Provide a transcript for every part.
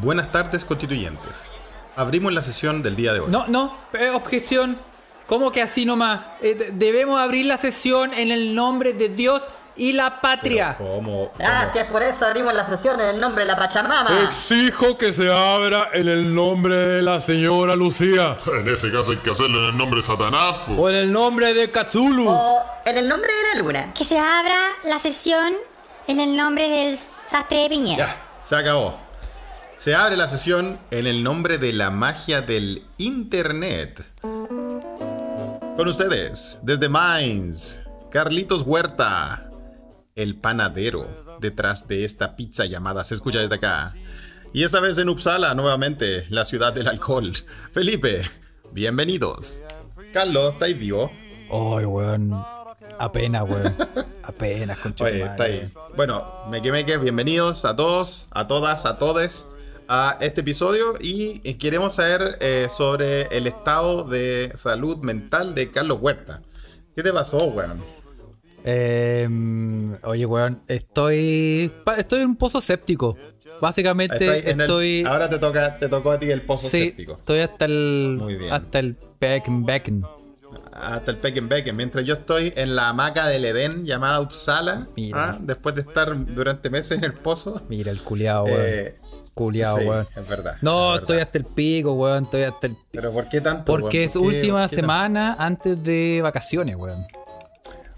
Buenas tardes, constituyentes. Abrimos la sesión del día de hoy. No, no, eh, objeción. ¿Cómo que así nomás? Eh, de- debemos abrir la sesión en el nombre de Dios y la patria. ¿Cómo? Ah, si es por eso abrimos la sesión en el nombre de la Pachamama. Exijo que se abra en el nombre de la señora Lucía. En ese caso hay que hacerlo en el nombre de Satanás. po. O en el nombre de Katsulu. O en el nombre de la luna. Que se abra la sesión en el nombre del sastre de Piñera. Ya, se acabó. Se abre la sesión en el nombre de la magia del Internet. Con ustedes, desde Mainz, Carlitos Huerta, el panadero detrás de esta pizza llamada Se escucha desde acá. Y esta vez en Uppsala, nuevamente, la ciudad del alcohol. Felipe, bienvenidos. Carlos, ¿estáis vivo? Ay, weón. Apenas, weón. Apenas, concha Oye, está ahí. Bueno, me quemé que bienvenidos a todos, a todas, a todes a este episodio y queremos saber eh, sobre el estado de salud mental de Carlos Huerta. ¿Qué te pasó, weón? Em, oye, weón, estoy. Estoy en un pozo séptico. Básicamente el- estoy. ahora te toca, te tocó a ti el pozo sí, séptico. estoy hasta el. Muy bien. Hasta el Becken Becken. Hasta el Pecken Becken. Mientras yo estoy en la hamaca del Edén llamada Uppsala, Mira. ¿ah? después de estar durante meses en el pozo. Mira el culiao, weón. eh, culiao, sí, weón. es verdad. No, es estoy verdad. hasta el pico, weón. Estoy hasta el pico. Pero ¿por qué tanto? Porque weón? es ¿Por qué- última por semana antes de vacaciones, weón.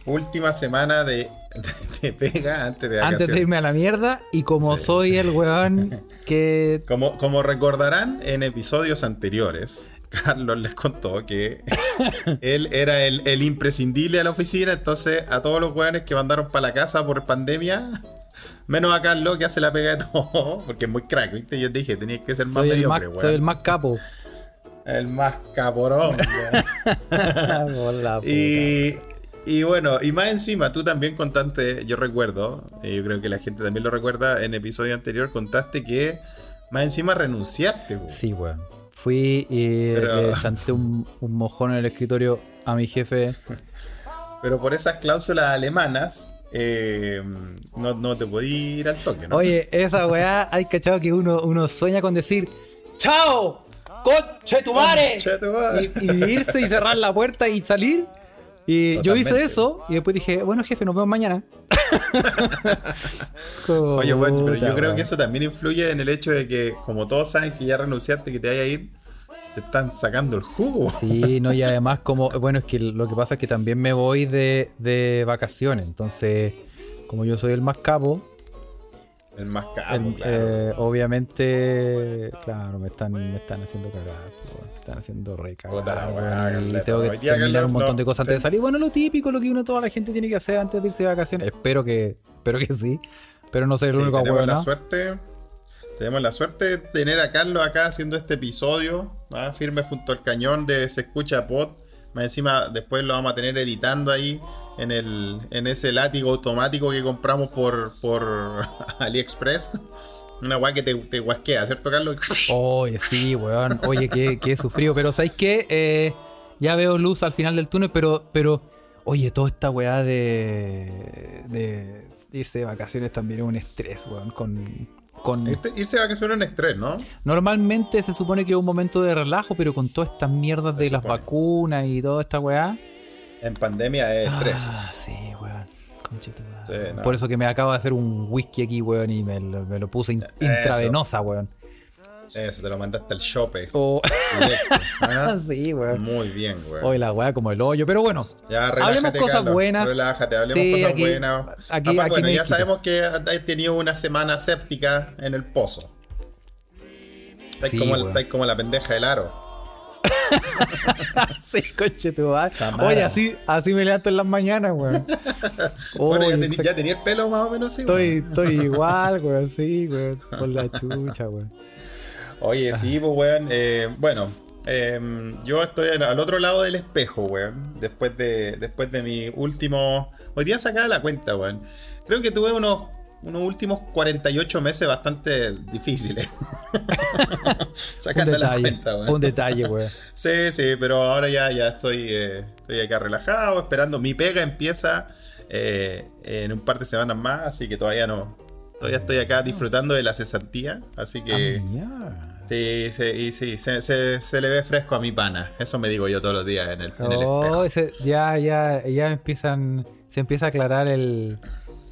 Última semana de, de pega antes de Antes de vacaciones. irme a la mierda. Y como Sí, soy sí. el weón que. Como, como recordarán en episodios anteriores, Carlos les contó que él era el, el imprescindible a la oficina, entonces a todos los weones que mandaron para la casa por pandemia, menos a Carlos que hace la pega de todo, porque es muy crack, ¿viste? Yo dije, tenías que ser más Soy el más, mediocre, soy el weón. más capo. El más caporón. weón. Y, y bueno, y más encima, tú también contaste, yo recuerdo, y yo creo que la gente también lo recuerda, en episodio anterior contaste que más encima renunciaste, weón. Sí, weón. Fui y Pero- le chanté un, un mojón en el escritorio a mi jefe. Pero por esas cláusulas alemanas, eh, no, no te podí ir al toque, ¿no? Oye, esa weá, hay cachado que uno, uno sueña con decir ¡Chao! ¡Conche tu madre! Y, y irse y cerrar la puerta y salir. Y yo hice eso y después dije, bueno jefe, nos vemos mañana. Oye, bueno, pero yo creo que eso también influye en el hecho de que, como todos saben que ya renunciaste, que te vaya a ir, te están sacando el jugo. Sí, no, y además como, bueno, es que lo que pasa es que también me voy de, de vacaciones, entonces, como yo soy el más capo, El más el- Ah, claro. eh, obviamente, claro, me están, me están haciendo cagar, me están haciendo re cagar, y tengo que terminar un montón de cosas antes de salir. Bueno, lo típico, lo que uno, toda la gente tiene que hacer antes de irse de vacaciones, espero que, espero que sí, pero no ser el único weón, la ¿no? suerte. Tenemos la suerte de tener a Carlos acá haciendo este episodio, ¿ah? firme junto al cañón de Se Escucha Pod. Más encima, después lo vamos a tener editando ahí en el en ese látigo automático que compramos por, por AliExpress. Una weá que te, guasquea, ¿cierto, Carlos? Oye, sí, weón. Oye, qué, qué sufrido. Pero ¿sabéis qué? Eh, ya veo luz al final del túnel, pero, pero, oye, toda esta weá de, de irse de vacaciones también es un estrés, weón. Con, con, Este- irse de vacaciones es un estrés, ¿no? normalmente se supone que es un momento de relajo, pero con todas estas mierdas de Se las supone. vacunas y toda esta weá. En pandemia es estrés. Ah, sí, weón. Conchito, Sí, no. Por eso que me acabo de hacer un whisky aquí, weón, y me lo, me lo puse in- intravenosa, weón. Eso, te lo mandaste al shope. Oh, directo, ¿ah? sí, weón. Muy bien, weón. Hoy la weá como el hoyo, pero bueno. Ya, relájate, hablemos cosas Carlos, buenas. Relájate, hablemos Sí, cosas aquí- buenas. aquí- bueno, ya sabemos que has tenido una semana séptica en el pozo. Estáis Sí, como, estáis la pendeja del aro. sí, coche madre. Samara. Oye, así, así me levanto en las mañanas, weón. bueno, ya, tenía el pelo más o menos así. estoy, weón. estoy igual, weón, sí, weón. Por la chucha, weón. Oye, sí, pues, weón. eh, bueno, eh, yo estoy al otro lado del espejo, weón. Después de, después de mi último. Hoy día sacaba la cuenta, weón. Creo que tuve unos, unos últimos 48 meses bastante difíciles. Sacando la cuenta, weón. un detalle, weón. Sí, sí, pero ahora ya, ya estoy, eh, estoy acá relajado, esperando. Mi pega empieza eh, en un par de semanas más, así que todavía no, Todavía estoy acá disfrutando de la cesantía, así que... Ah. Sí, sí, y sí, se, se- se le ve fresco a mi pana. Eso me digo yo todos los días en el, en el Oh, espejo. ese- ya, ya, ya empiezan, se empieza a aclarar el,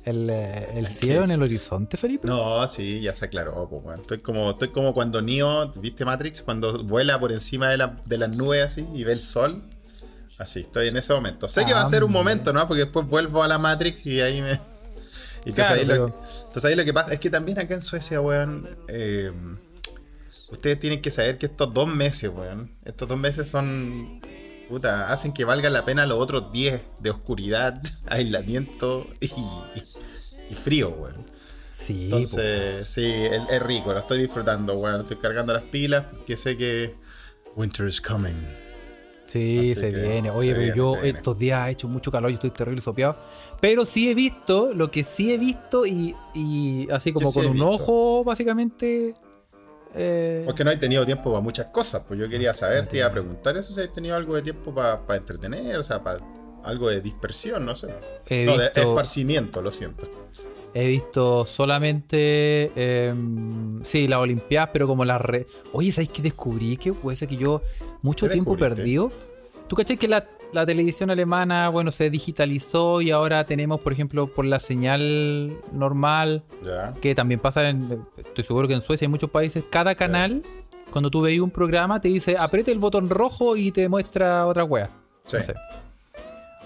el, eh, el cielo en el horizonte, Felipe. No, sí, ya se aclaró. Estoy como, estoy como cuando Neo, ¿viste Matrix? Cuando vuela por encima de, la- de las nubes así y ve el sol. Así, estoy en ese momento. Sé que va a ser un momento, ¿no? Porque después vuelvo a la Matrix y ahí me... Y entonces, Claro, ahí lo, entonces ahí lo que pasa es que también acá en Suecia, weón, eh, ustedes tienen que saber que estos dos meses, weón, estos dos meses son, puta, hacen que valga la pena los otros 10 de oscuridad, aislamiento y, y frío, weón. Sí, po. Entonces, sí, es, es rico, lo estoy disfrutando, weón. Estoy cargando las pilas porque sé que winter is coming. Sí, se que viene. Oye, se pero viene, yo estos días ha hecho mucho calor, yo estoy terrible sopeado. Pero sí he visto, lo que sí he visto y, y así como con he un visto? ojo, básicamente. Eh, Porque no he tenido tiempo para muchas cosas, pues yo quería saber, te iba a preguntar eso, si has tenido algo de tiempo para entretener, o sea, para algo de dispersión, no sé. He no, de esparcimiento, lo siento. He visto solamente. em, sí, las Olimpiadas, pero como las. Re... Oye, ¿sabéis qué descubrí? Que puede ser que yo mucho ¿Qué tiempo descubriste? perdido. ¿Tú caché que la, la televisión alemana, bueno, se digitalizó y ahora tenemos, por ejemplo, por la señal normal, que también pasa en. Estoy seguro que en Suecia y en muchos países, cada canal, cuando tú veis un programa, te dice apriete el botón rojo y te muestra otra wea. Sí. No sé.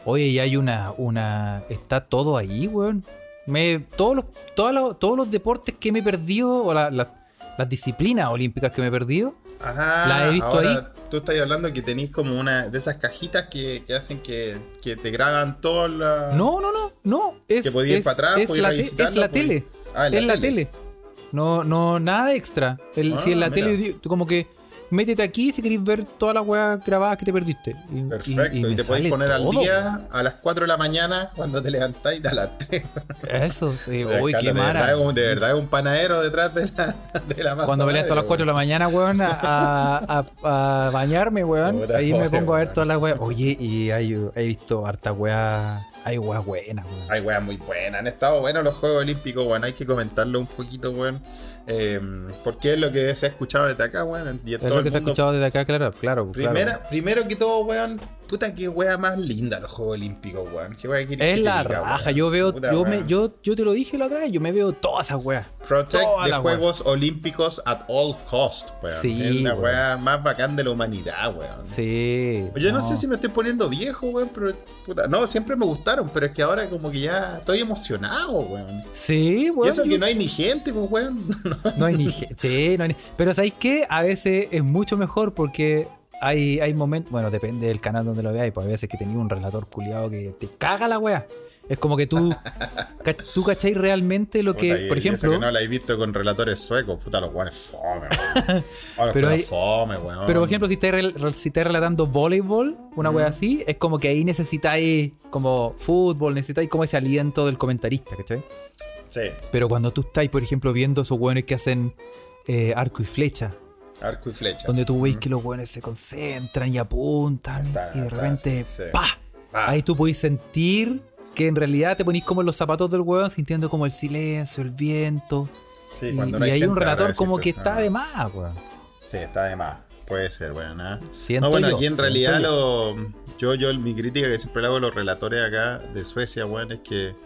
Oye, y hay una, una. Está todo ahí, weón. Me, todos, los, todos, los, todos los deportes que me he perdido, o la- la- las disciplinas olímpicas que me he perdido, Ajá. La he visto ahora ahí. Tú estás hablando que tenéis como una de esas cajitas que, que hacen que, que te graban todas las. No, no, no, no. Es, Que podía ir es- para atrás, es podía la, te- es la tele. Ah, es la la tele. tele. No, no, nada extra. El, Ah, si en la mira. tele, como que métete aquí si queréis ver todas las weas grabadas que te perdiste. Y- y- Perfecto, y, te podéis poner al día a las 4 de la mañana cuando te levantáis a las 3. Eso, sí. Uy, de, qué verdad, mara. de verdad es un panadero detrás de la, de la masa Cuando me levanto a las madre, 4 de la mañana, weón, a, a- a- a bañarme, weón. Ahí me pongo a ver todas las weas. Oye, y hay, he visto harta weas. Hay weas buenas, weón. Hay weas muy buenas. Han estado buenos los Juegos Olímpicos, weón. Hay que comentarlo un poquito, weón. Eh, porque es lo que se ha escuchado desde acá, weón. Y en Es todo lo el que se ha escuchado desde acá, claro, claro. Primera, claro. Primero que todo, weón. Puta, qué wea más linda los Juegos Olímpicos, weón. Qué wea Es que te la diga, raja. weón? Yo veo, Puta, yo, me, yo, yo te lo dije la otra vez, yo me veo todas esas weas. Protect las weas. Juegos Olímpicos at all cost, weón. Sí, es la wea más bacán de la humanidad, weón. Sí. Yo no. sé si me estoy poniendo viejo, weón, pero puta, no, siempre me gustaron, pero es que ahora como que ya estoy emocionado, weón. Sí, y weón. eso yo- que no hay ni gente, pues, weón. No hay ni ge- sí, no hay ni- Pero ¿sabéis qué? A veces es mucho mejor porque hay, hay momentos. Bueno, depende del canal donde lo veáis. Pues hay veces que tenéis un relator culiado que te caga la wea. Es como que tú. ca- tú cacháis realmente lo que. Puta, y- por ejemplo. que no la he visto con relatores suecos, puta, los weones fome, weón. Pero pero hay- fome, weón. Pero por ejemplo, si estáis, si estáis relatando voleibol, una wea así, es como que ahí necesitáis como fútbol, necesitáis como ese aliento del comentarista, ¿cachai? Sí, Pero cuando tú estás, por ejemplo, viendo esos weones que hacen eh, arco y flecha, arco y flecha. donde tú veis que los weones se concentran y apuntan Está, y de está, repente sí, sí. ¡pa! Pa. Ahí tú podéis sentir que en realidad te ponís como en los zapatos del weón, sintiendo como el silencio, el viento. Sí, y cuando no y hay un relator como que está ah, de más, weón. Sí, está de más. Puede ser, weón. ¿ah? Siento no, bueno, yo, aquí en realidad yo. lo. Yo, yo, mi crítica que siempre le hago a los relatores acá de Suecia, weón, es que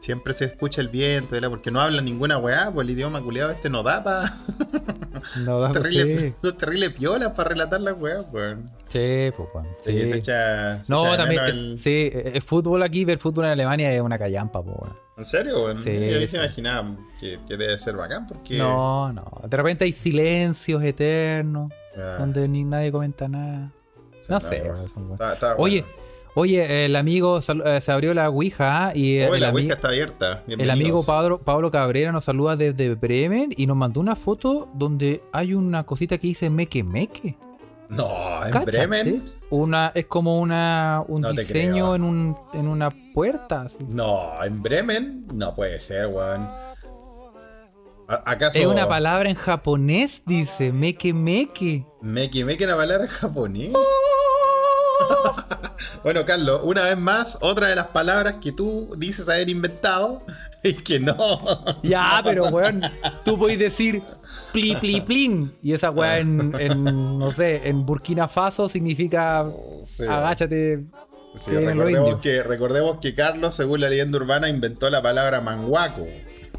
siempre se escucha el viento, ¿verdad? porque no hablan ninguna weá, pues el idioma culiado este no da para. No, son, terribles, sí, son terribles piolas para relatar las weas, weón. sí, pues, weón. Sí, sí. se echa. se No, echa también, menos es- el- sí, el fútbol aquí, ver fútbol en Alemania es una callampa, pues, weón. ¿En serio, weón? Sí, Yo sí. se imaginaba que, que debe ser bacán porque. No, no. De repente hay silencios eternos, Ah. donde ni nadie comenta nada. No no, sé. Está- está Oye, bueno. Oye, el amigo eh, se abrió la Ouija y Oye, el, la Ouija está abierta. el amigo Pablo, Pablo Cabrera nos saluda desde Bremen y nos mandó una foto donde hay una cosita que dice meque meque. No, en. Bremen. Una, es como una, un No diseño en, un, en una puerta. así. No, en Bremen. No puede ser, weón. ¿A- ¿Acaso. Es una palabra en japonés, dice meque meque. Meki Meki una palabra en japonés. Bueno, Carlos, una vez más, otra de las palabras que tú dices haber inventado Y que no. Ya, pero weón, tú podés decir pli pli plin. Y esa weá en, en, no sé, en Burkina Faso significa Sí. agáchate. Sí, que recordemos, que, recordemos que Carlos, según la leyenda urbana, inventó la palabra manguaco.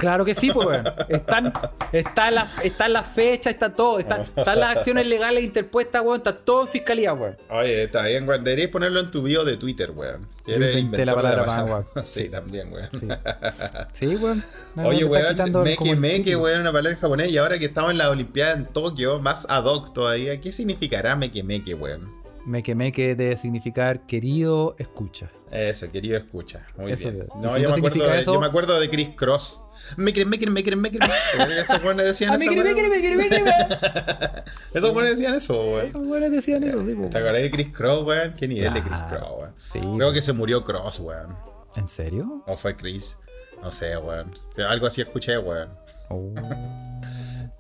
Claro que sí, pues weón. Están, está, la, está la fecha, está todo. Está, están las acciones legales interpuestas, weón. Está todo en fiscalía, weón. Oye, está bien, weón. Deberías ponerlo en tu bio de Twitter, weón. Inventé la palabra. Sí, también, weón. Sí. Sí, weón. No, Oye, weón, meque meque, weón, una palabra en japonés. Y ahora que estamos en la Olimpiada en Tokio, más ad hoc todavía, ¿qué significará meque meque, weón? Meque meque debe significar querido escucha. Eso, querido escucha. Muy Eso bien. No, si yo, no me acuerdo de, eso- yo me acuerdo de Chris Cross. Me quieren, me quieren, me quieren, me quieren. Esos weones decían Ah, eso. meque, weón. meque, meque, meque, meque. Esos weones decían eso, weón. Esos weones decían eso, sí. ¿Te acordás de Chris Cross, weón? ¿Qué nivel de Chris. Cross, weón? Sí, Creo que se murió Cross, weón. ¿En serio? O fue Chris. No sé, weón. Algo así escuché, weón. Oh.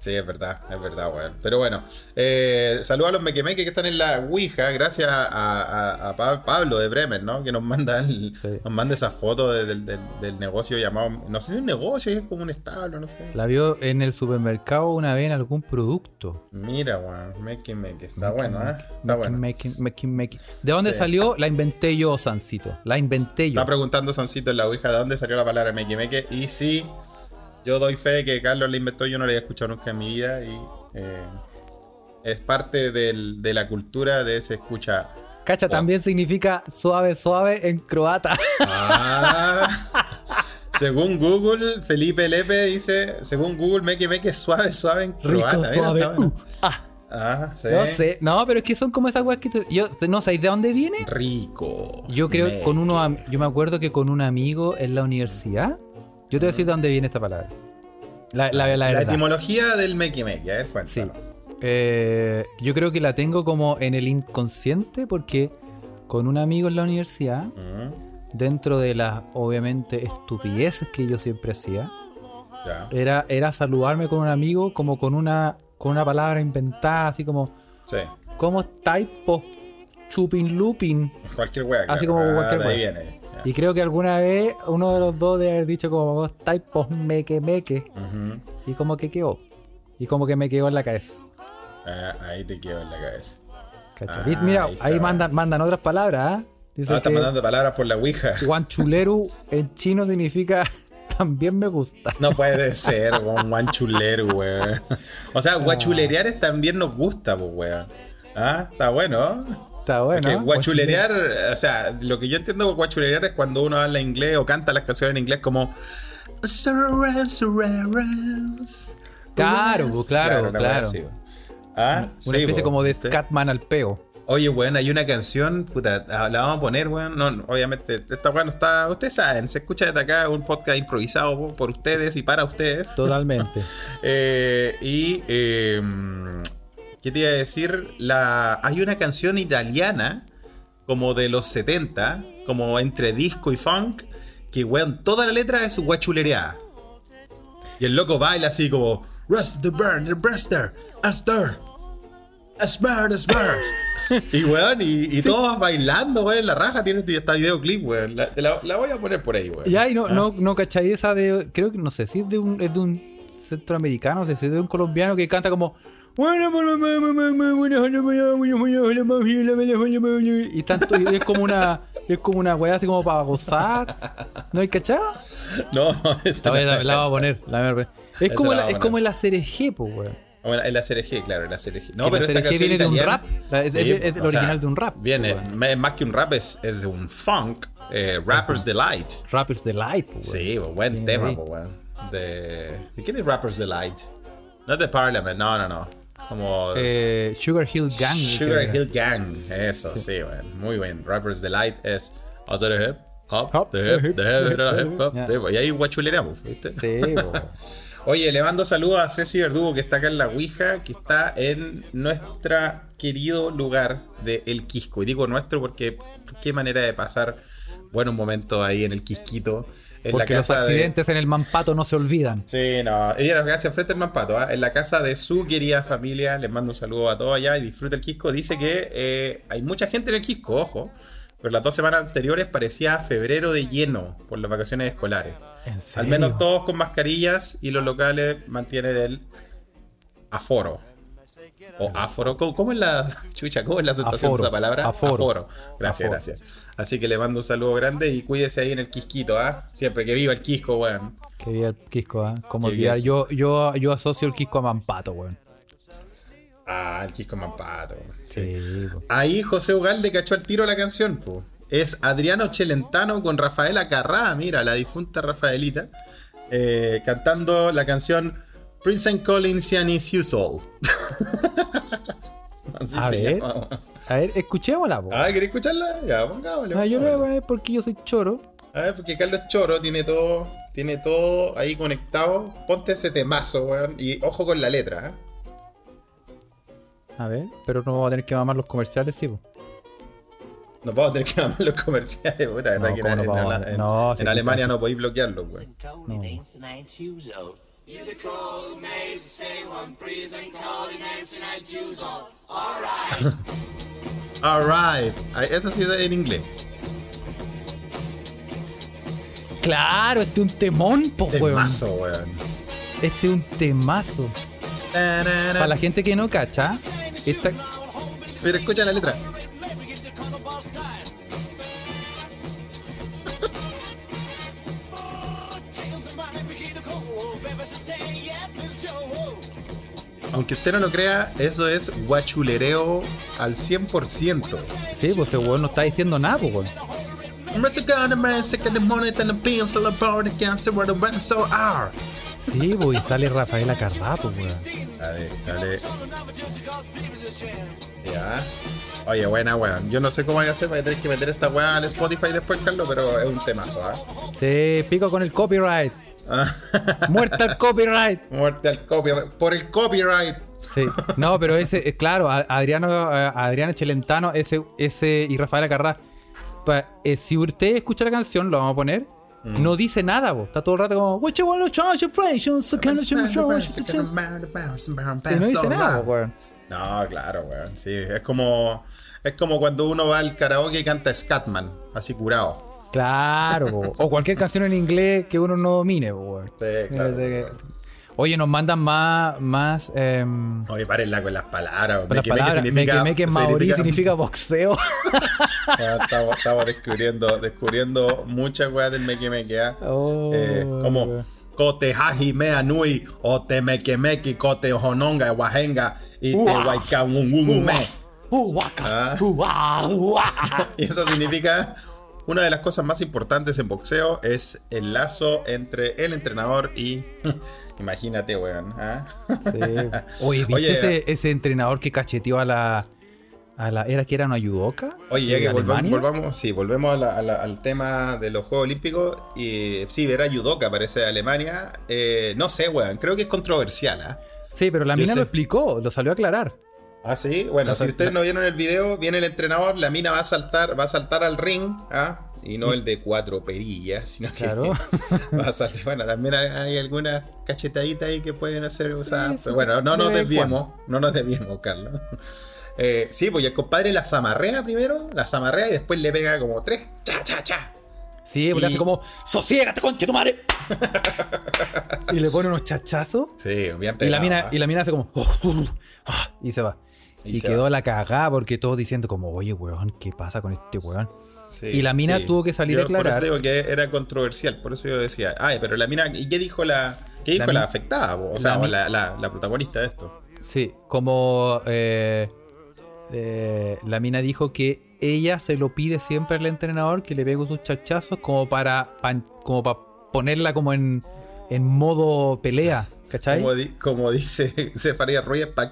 Sí, es verdad, es verdad, weón. Pero bueno, eh, saludos a los mequemeques que están en la Ouija, gracias a, a- a Pa- Pablo de Bremen, ¿no? Que nos manda, el- Sí. nos manda esa foto de- del, negocio llamado, no sé si es un negocio, es como un establo, no sé. La vio en el supermercado una vez en algún producto. Mira, weón, mequemeque, está bueno, ¿eh? Está bueno. ¿De dónde Sí. salió? La inventé yo, Sancito. La inventé yo. Está preguntando Sancito en la Ouija de dónde salió la palabra mequemeque y sí, yo doy fe de que Carlos la inventó, yo no la había escuchado nunca en mi vida y eh, es parte del- de la cultura de ese escucha. Cacha, también significa suave, suave en croata. Ah, según Google, Felipe Lepe dice, según Google, meque es suave, suave en Rico, croata. Mira, suave. uh, ah. Ah, sí. No sé. No, pero es que son como esas weas que tú- yo no sabéis de dónde viene. Rico. Yo creo que con uno yo me acuerdo que con un amigo en la universidad, yo te voy a decir de dónde viene esta palabra. La, la, la La verdad. etimología del meque meque, a ver, Sí. cuéntalo. Eh, yo creo que la tengo como en el inconsciente porque con un amigo en la universidad, Mm, dentro de las obviamente estupideces que yo siempre hacía, ya. era, era saludarme con un amigo como con una, con una palabra inventada, así como, Sí. ¿cómo estáis, po chupin lupin? Cualquier wea. Así claro. como Ah, cualquier wea. viene. Y creo que alguna vez uno de los dos debe haber dicho como, ¿cómo estáis, po meque meque? Ujú. Y como que quedó. Y como que me quedó en la cabeza. Ah, ahí te quedo en la cabeza. Ah, Mira, ahí mandan, mandan otras palabras, ¿ah? Dice Ah, está que mandando palabras por la Ouija. guanchuleru en chino significa también me gusta. No puede ser, un guanchulero, weón. O sea, guachulerear es también nos gusta, pues, weón. Ah, está bueno. Está bueno. Porque guachulerear, o sea, lo que yo entiendo con guachulerear es cuando uno habla inglés o canta las canciones en inglés como. Claro, pues, claro, claro. así, weón. Ah, Una sí, especie po. como de. Scatman al peo. Oye, weón, hay una canción, puta, ah, la vamos a poner, weón. No, no, obviamente, esta weón no está. Ustedes saben, se escucha desde acá un podcast improvisado po, por ustedes y para ustedes. Totalmente. Eh, y. eh, ¿Qué te iba a decir? La, hay una canción italiana, como de los 70, como entre disco y funk, que, weón, toda la letra es guachulereada. Y el loco baila así como. Rust the burn, the burster, a stir. A smart, a smart. y weón, y, y todos bailando, weón, en la raja. Tiene esta videoclip, weón. La, te la, la voy a poner por ahí, weón. Ya, y no, Ah. no, no cachai esa de. Creo que no sé si es de un, es de un centroamericano, no sé si es de un colombiano que canta como. Y tanto, y es como una. Es como una weá así como para gozar. ¿No hay cachado? No, esa La, voy a- no la voy a poner. la voy a poner. Es Esa como, la la, es como el ACRG, pues, weón. Bueno, el ACRG, claro, el ACRG. No, Que pero el esta ACRG canción viene de un rap. La- es- es- es el sea, original de un rap, Viene, más que un rap, es, es un funk. eh, Rappers Delight. Rappers Delight, pues, weón. Sí, pues, buen tema, pues, weón. De, ¿De quién es Rappers Delight? No de Parliament, no, no, no. Como Eh, Sugar Hill Gang. Sugar Hill Gang. Eso, sí, weón. Muy bien. Rappers Delight es hacer hip, hop, Hop, the hip, the hip, the hip, hop. Sí, pues, y ahí guachuleamos, ¿viste? Sí. Oye, le mando saludos a Ceci Verdugo que está acá en la Ouija, que está en nuestro querido lugar de El Quisco. Y digo nuestro porque qué manera de pasar buenos momentos ahí en el Quisquito. En Porque la los de- accidentes en el Mampato no se olvidan. Sí, no. Ella nos hace frente al Mampato, ¿ah? en la casa de su querida familia. Les mando un saludo a todos allá y disfruta el Quisco. Dice que eh, hay mucha gente en el Quisco, ojo. Pero las dos semanas anteriores parecía febrero de lleno por las vacaciones escolares. ¿En Al menos todos con mascarillas y los locales mantienen el aforo. O aforo, ¿cómo, es la chucha? ¿Cómo es la aceptación Aforo, de esa palabra? aforo. Gracias, Aforo. gracias. Así que le mando un saludo grande y cuídese ahí en el quisquito, ¿ah? Siempre que viva el quisco, weón. Que vi el Quisco, ¿ah? ¿Cómo Qué olvidar? Yo, yo, yo asocio el Quisco a Mampato, weón. Ah, el quisco mampato. weón. Sí. Ahí José Ugalde cachó al tiro la canción, po. Es Adriano Celentano con Rafaela Carrá, mira, la difunta Rafaelita, eh, cantando la canción Prince and Collins and Is You Soul. Así A se ver. llama. A ver, escuchémosla, po. Ah, ¿querés escucharla? Ya, pongámosle. Ah, yo lo voy a poner porque yo soy choro. A ver, porque Carlos Choro tiene todo, tiene todo ahí conectado. Ponte ese temazo, weón. Y ojo con la letra, ¿eh? A ver, pero no vamos a tener que mamar los comerciales, sí, po. Nos vamos a tener que llamar los comerciales, puta, verdad No, que ¿cómo en, no en- vamos a- en- no, en sí, Alemania sí. no podéis bloquearlos, weón. Alright, Ah, esa sí es en inglés. Claro, este es un temón, po, weón. Temazo, weón. Este es un temazo. Para la gente que no cacha, esta, Pero escucha la letra. Aunque usted no lo crea, eso es guachulereo al 100%. sí, pues ese weón no está diciendo nada, po, weón. Sí, pues y sale Rafaela Carrá, po, weón. Sale, sale. Ya. Oye, buena, weón. Yo no sé cómo hay que hacer para tener que meter esta weá al Spotify después, Carlos, pero es un temazo, ¿ah? Sí, pico con el copyright. Muerta el copyright. Muerte al copyright. Por el copyright. Sí, no, pero ese, eh, claro, Adriano, eh, Adriano Celentano, ese, ese y Rafaela Carrá. eh, si usted escucha la canción, lo vamos a poner. Mm. No dice nada, po. está todo el rato como. No dice nada, weón. No, claro, weón. Sí, es como. Es como cuando uno va al karaoke y canta Scatman, así curado. Claro, o cualquier canción en inglés que uno no domine, weón. Sí, claro, que-. Oye, nos mandan más. más em, Oye, párenla con las palabras. con las palabras. significa. Meque, meque maorí significa boxeo. Ah, estamos, estamos descubriendo, descubriendo muchas weas del meque meque, ¿ah? Oh, Eh, como Kote Haji Mea Nui o Te Meque Meque Kote Hononga Wajenga y Te Ua. Waika Un Un Me. Y eso significa una de las cosas más importantes en boxeo es el lazo entre el entrenador y. Imagínate, weón. ¿ah? Sí. Oye, ¿viste Oye, ese, ese entrenador que cacheteó a la. A la ¿Era que era una judoka? Oye, ya ¿De que volvamos, volvamos, sí, volvemos a la- a la- al tema de los Juegos Olímpicos. Y sí, ver a Yudoka parece de Alemania. eh, no sé, weón. Creo que es controversial, ¿ah? Sí, pero la Yo mina sé. lo explicó, lo salió a aclarar. Ah, sí. Bueno, si ustedes no vieron el video, viene el entrenador, la mina va a saltar, va a saltar al ring, ¿ah? Y no el de cuatro perillas, sino que Claro. va a saltar. Bueno, también hay, algunas cachetaditas ahí que pueden hacer usadas. Sí, pero bueno, no nos desviemos, no nos desviemos, Carlos. Eh, sí, pues y el compadre la zamarrea primero, la zamarrea y después le pega como tres, cha, cha, cha. Sí, le Y- hace como, ¡Sosiégate, conche tu madre! y le pone unos chachazos. Sí, bien Y pegado. la, mina, ¿ah? y la mina hace como, "Oh, uh, ah", y se va. Y quedó va. la cagada porque todos diciendo como, oye, weón, ¿qué pasa con este weón? Sí, y la mina sí. tuvo que salir Yo a aclarar. Por eso digo que era controversial, por eso yo decía, ay, pero la mina, ¿y qué dijo la, qué dijo La afectada? O la sea, o la, la- la protagonista de esto. Sí, como eh, eh, la mina dijo que ella se lo pide siempre al entrenador que le pegue sus chachazos como para, pan- como para ponerla como en, en modo pelea, ¿cachai? Como, di- como dice Cefaría Ruiz, para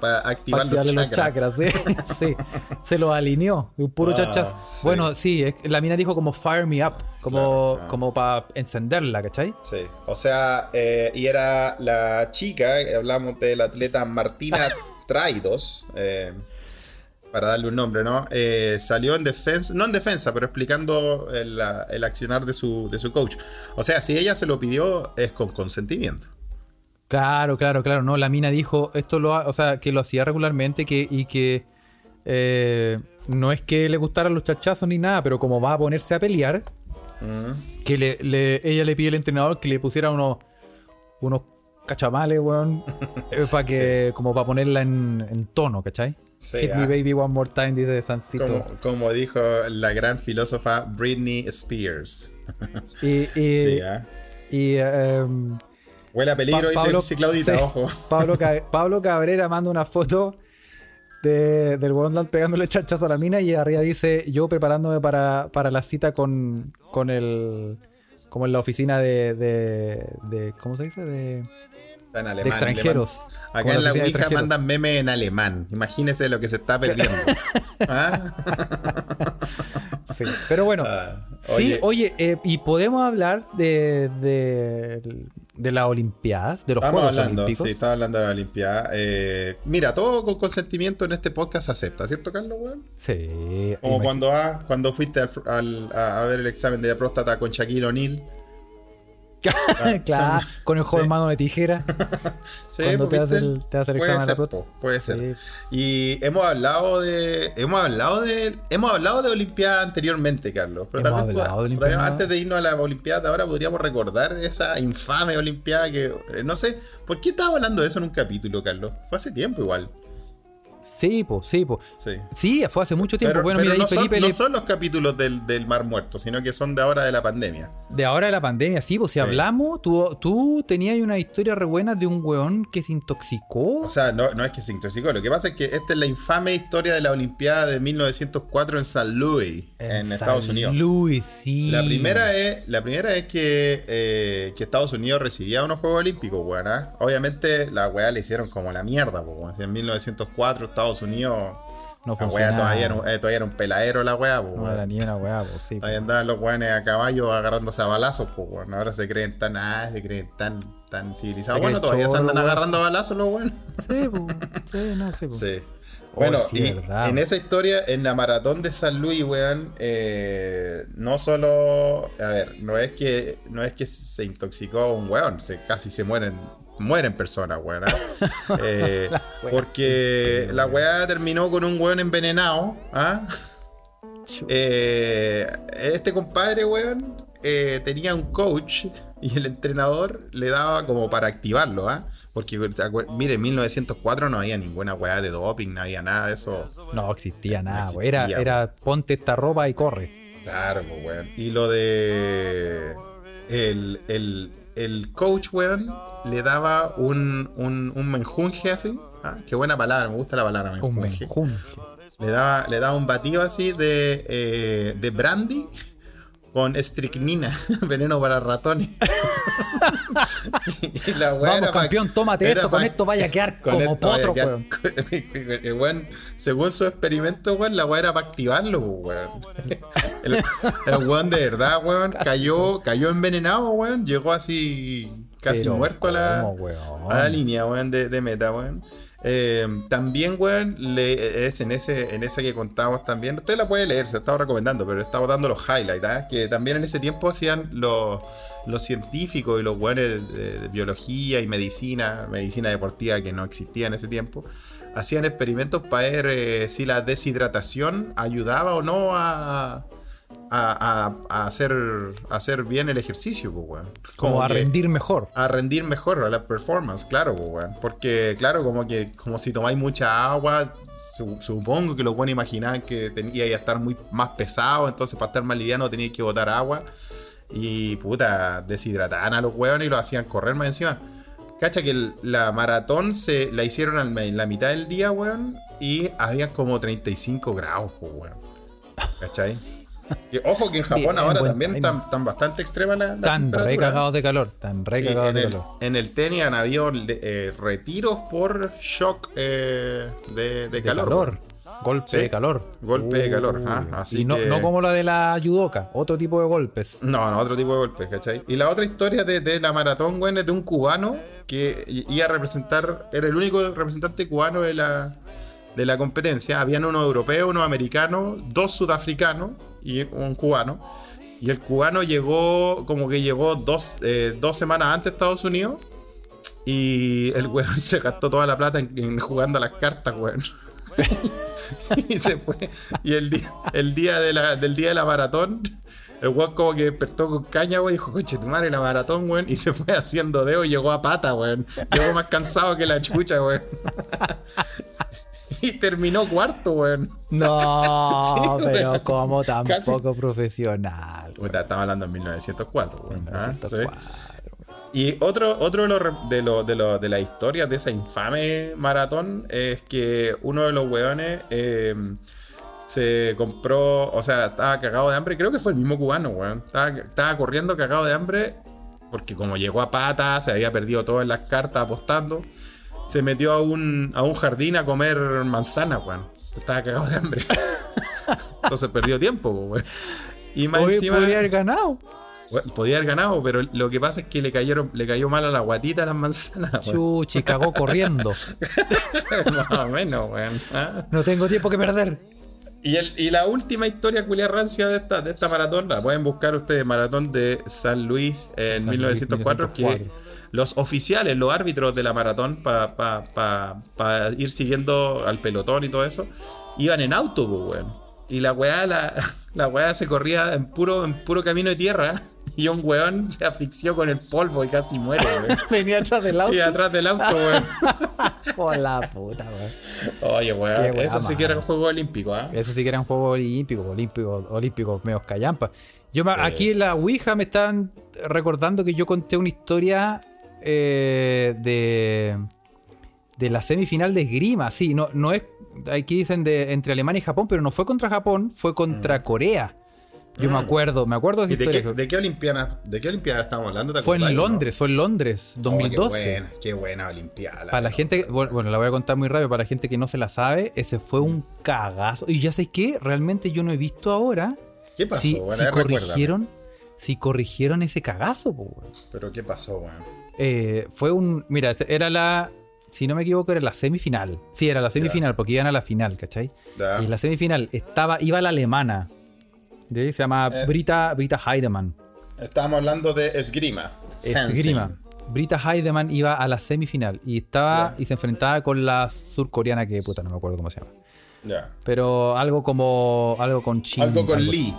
Para activar los chakras. los chakras, ¿sí? Sí, se lo alineó un puro Ah, chachazo. sí. Bueno, sí, la mina dijo como fire me up, como, Claro, como para encenderla, ¿cachai? Sí, o sea, eh, y era la chica, hablamos de la atleta Martina Traidos, eh, para darle un nombre, ¿no? Eh, salió en defensa, no en defensa, pero explicando el, el accionar de su, de su coach. O sea, si ella se lo pidió, es con consentimiento. Claro, claro, claro. No, la mina dijo esto lo, ha- o sea, que lo hacía regularmente que, y que eh, no es que le gustaran los chachazos ni nada, pero como va a ponerse a pelear, Mm. que le, le- ella le pide al entrenador que le pusiera unos, unos cachamales, weón, para que, como para ponerla en, en tono, ¿cachai? Sí, Hit ah. me baby one more time, dice Sancito. Como, como dijo la gran filósofa Britney Spears. Y, y, Sí, ah. y, em, Huele a peligro, Pa- dice, dice Claudita, sí, ojo. Pablo, Pablo Cabrera manda una foto de, del weón pegándole chachazo a la mina y arriba dice yo preparándome para, para la cita con, con el como en la oficina de, de, de- ¿cómo se dice? de, en alemán, de extranjeros. alemán. Acá en la Ouija mandan memes en alemán. Imagínese lo que se está perdiendo. ¿Ah? Sí, Pero bueno, Ah, sí, oye. oye, eh, y podemos hablar de, de, de las Olimpiadas, de los Estamos Juegos hablando, Olímpicos. sí, estaba hablando de la Olimpiada. Eh, mira, todo con consentimiento en este podcast se acepta, ¿cierto, Carlos? Sí, Como cuando, ah, cuando fuiste al- al- a, ver el examen de próstata con Shaquille O'Neal. Claro, con el joven Sí. mano de tijera. Sí, Cuando te hace ¿viste? el- te hace el examen de la ser, próstata. po, Puede ser. Sí. Y hemos hablado de. Hemos hablado de. Hemos hablado de Olimpiada anteriormente, Carlos. Pero Hemos tal vez hablado de antes de irnos a la Olimpiada de ahora, podríamos recordar esa infame Olimpiada que. eh, No sé. ¿Por qué estaba hablando de eso en un capítulo, Carlos? Fue hace tiempo igual. Sí, pues, sí, pues. Sí. Sí, fue hace mucho tiempo. Pero, bueno, pero mira, ahí no, son, Felipe no le- son los capítulos del, del Mar Muerto, sino que son de ahora de la pandemia. de ahora de la pandemia, sí, pues si hablamos, tú, tú tenías una historia re buena de un weón que se intoxicó. O sea, no, no es que se intoxicó. Lo que pasa es que esta es la infame historia de la Olimpiada de 1904 en San Louis, en, Estados San Unidos. Luis, sí. La primera es, la primera es que, eh, que Estados Unidos recibía unos Juegos Olímpicos, weón. ¿ah? Obviamente la weá le hicieron como la mierda. Si en 1904 Estados Unidos, No la todavía era, eh, todavía era un peladero la weá, po, No era ni una weá, pues sí. Ahí andaban los weones a caballo agarrándose a balazos, pues, weón. Ahora se creen tan, ah, se creen tan, tan civilizados. Bueno, todavía se andan agarrando a balazos los weones. Sí, pues. Sí, no sé, pues. Sí. Bueno, sí, y verdad. en esa historia, en la maratón de San Luis, weón, eh, no solo, a ver, no es que no es que se intoxicó un weón, se, casi se mueren, mueren personas, weón. ¿ah? Eh, porque la weá terminó con un weón envenenado, ¿ah? Eh, este compadre, weón, eh, tenía un coach y el entrenador le daba como para activarlo, ¿ah? Porque, ¿te acuer- mire, en 1904 no había ninguna weá de doping, no había nada de eso. No existía nada, no weón. Era, existía, era ponte esta ropa y corre. Claro, pues, weón. Y lo de. El, el, el coach, weón, le daba un, un, un menjunje así. ¿ah? Qué buena palabra, me gusta la palabra Un menjunje. menjunje. Le daba, le daba un batido así de, eh, de brandy con estricnina, veneno para ratones. y la weá Vamos, era pa- campeón, tómate era esto, con esto vaya a quedar como potro, quedar- weón. Según su experimento, weón, la weá era para activarlo, weón. El, el weón de verdad, weón, cayó, cayó envenenado, weón. Llegó así casi Pero, muerto a la, a la línea, weón, de, de meta, weón. Eh, también, weón, es en ese, en ese que contamos también. Usted la puede leer, se estaba recomendando, pero estaba dando los highlights, ¿ah? Que también en ese tiempo hacían los, los científicos y los weones de, de biología y medicina, medicina deportiva que no existía en ese tiempo, hacían experimentos para ver eh, si la deshidratación ayudaba o no a. A, a- a hacer, a hacer bien el ejercicio, pues, weón. Como a rendir mejor. a rendir mejor a la performance, claro, pues, weón. Porque, claro, como que como si tomáis mucha agua, su- supongo que los buenos imaginaban que tenía que estar muy más pesado, entonces para estar más liviano teníais que botar agua. Y puta, deshidrataban a los hueones y los hacían correr más encima. Cacha que el- la maratón se la hicieron al- en la mitad del día, weón, y había como 35 grados, pues, weón. ¿Cachai? Que, ojo que en Japón ahora también están, están bastante extremas las la temperatura. recagados de calor. Sí, recagados en, de el, calor. en el tenis han habido eh, retiros por shock eh, de, de De calor. Golpe Sí. de calor. Golpe de calor, ah, así y no, que- no como la de la judoka, otro tipo de golpes. No, no, otro tipo de golpes, ¿cachai? Y la otra historia de, de la maratón, güey, es de un cubano que iba a representar, era el único representante cubano de la, de la competencia. Habían unos europeos, unos americanos, dos sudafricanos y un cubano. Y el cubano llegó, como que llegó dos, eh, dos semanas antes de Estados Unidos. Y el weón se gastó toda la plata en, jugando a las cartas, weón. y se fue. Y el día, el día del día de la maratón, el weón como que despertó con caña, weón, dijo, coche, tu madre la maratón, weón, y se fue haciendo dedo y llegó a pata, weón. Llegó más cansado que la chucha, weón. y terminó cuarto, weón. No, Sí, pero weón. como tan Casi- poco profesional. Puta, estamos hablando en 1904, weón. ¿ah? Sí. 1904. Y otro, otro de, los, de, los- de, los- de las historias de esa infame maratón es que uno de los weones eh, se compró, o sea, estaba cagado de hambre, creo que fue el mismo cubano, weón. Estaba, estaba corriendo cagado de hambre porque como llegó a pata, se había perdido todas las cartas apostando, se metió a un, a un jardín a comer manzana, weón. Estaba cagado de hambre. Entonces perdió tiempo, weón. Y más Hoy encima... podría haber ganado. Bueno, podía haber ganado, pero lo que pasa es que le cayeron, le cayó mal a la guatita a las manzanas. Chuchi, cagó corriendo. Más o menos, weón. ¿ah? No tengo tiempo que perder. Y, el- y la última historia culia rancia de esta, de esta maratón, la pueden buscar ustedes, maratón de San Luis en San Luis, 1904, que 1904. Los oficiales, los árbitros de la maratón, para ir siguiendo al pelotón y todo eso, iban en auto, po, weón. Y la weá, la, la weá se corría en puro, en puro camino de tierra. Y un weón se asfixió con el polvo y casi muere, weón. Venía atrás del auto. Y atrás del auto, weón. Por la puta, weón. Oye, weón, Qué eso sí que era un juego olímpico, ¿ah? Eso sí que era un juego olímpico, olímpico, olímpico, medio callampa. Yo me- aquí en la Ouija me están recordando que yo conté una historia eh, de de la semifinal de esgrima. Sí, no, no es. Aquí dicen de entre Alemania y Japón, pero no fue contra Japón, fue contra Corea. Yo me acuerdo, me acuerdo de ¿Y de qué, de qué olimpiada, de qué olimpiada estamos hablando? ¿Te Fue en no? Londres, fue en Londres, Oh, 2012. qué buena, qué buena olimpiada. Para la gente, bueno, la voy a contar muy rápido, para la gente que no se la sabe, ese fue un cagazo. Y ya sé que realmente yo no he visto ahora ¿Qué pasó? si, Bueno, si a ver, recuérdame. corrigieron, si corrigieron ese cagazo, po. Pero ¿qué pasó, weón? Eh, fue un. Mira, era la. Si no me equivoco, era la semifinal. Sí, era la semifinal, porque iban a la final, ¿cachai? Y en la semifinal estaba, iba la alemana. Se llama Eh. Brita, Brita Heidemann. Estábamos hablando de esgrima. Esgrima. Fencing. Brita Heidemann iba a la semifinal y estaba y se enfrentaba con la surcoreana que puta, no me acuerdo cómo se llama. Pero algo como. Algo con Chin. Algo con. Lee.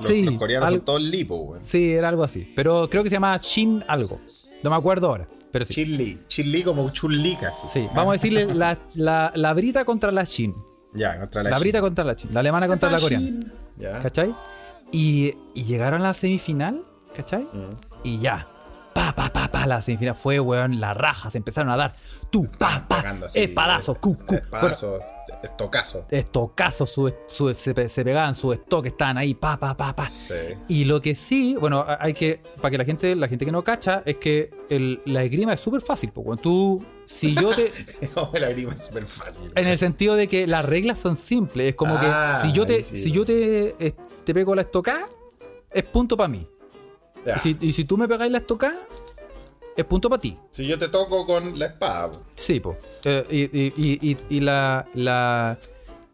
Los, Sí, los coreanos al- son todos Lee, po, weón. Sí, era algo así. Pero creo que se llamaba Chin algo. No me acuerdo ahora. Pero sí. Chin Lee como Chun Lee casi. Sí, vamos a decirle la, la, la Brita contra la Chin. Ya, contra la La Chin. Brita contra la Chin. La alemana contra la coreana. Ya. ¿Cachai? Y, y llegaron a la semifinal, ¿cachai? Mm. Y ya. Pa, pa, pa, pa. La semifinal fue, weón, la raja. Se empezaron a dar. Tú, pa, pa. Así, Espadazo, cu, cu. Espadazo, estocazo. Estocazos, su, su- se, se pegaban, su estoque estaban ahí, pa, pa, pa, pa. Sí. Y lo que sí, bueno, hay que, para que la gente, la gente que no cacha, es que el- la esgrima es súper fácil. Pues, cuando tú, si yo te, No, la esgrima es súper fácil. en el sentido de que las reglas son simples, es como Ah, que si yo te, sí. si yo te, te pego la estocada, es punto para mí. Ya. Y si, y si tú me pegáis la estocada, es punto para ti. Si yo te toco con la espada, po. Sí, pues. y, y- y- y- y la, la.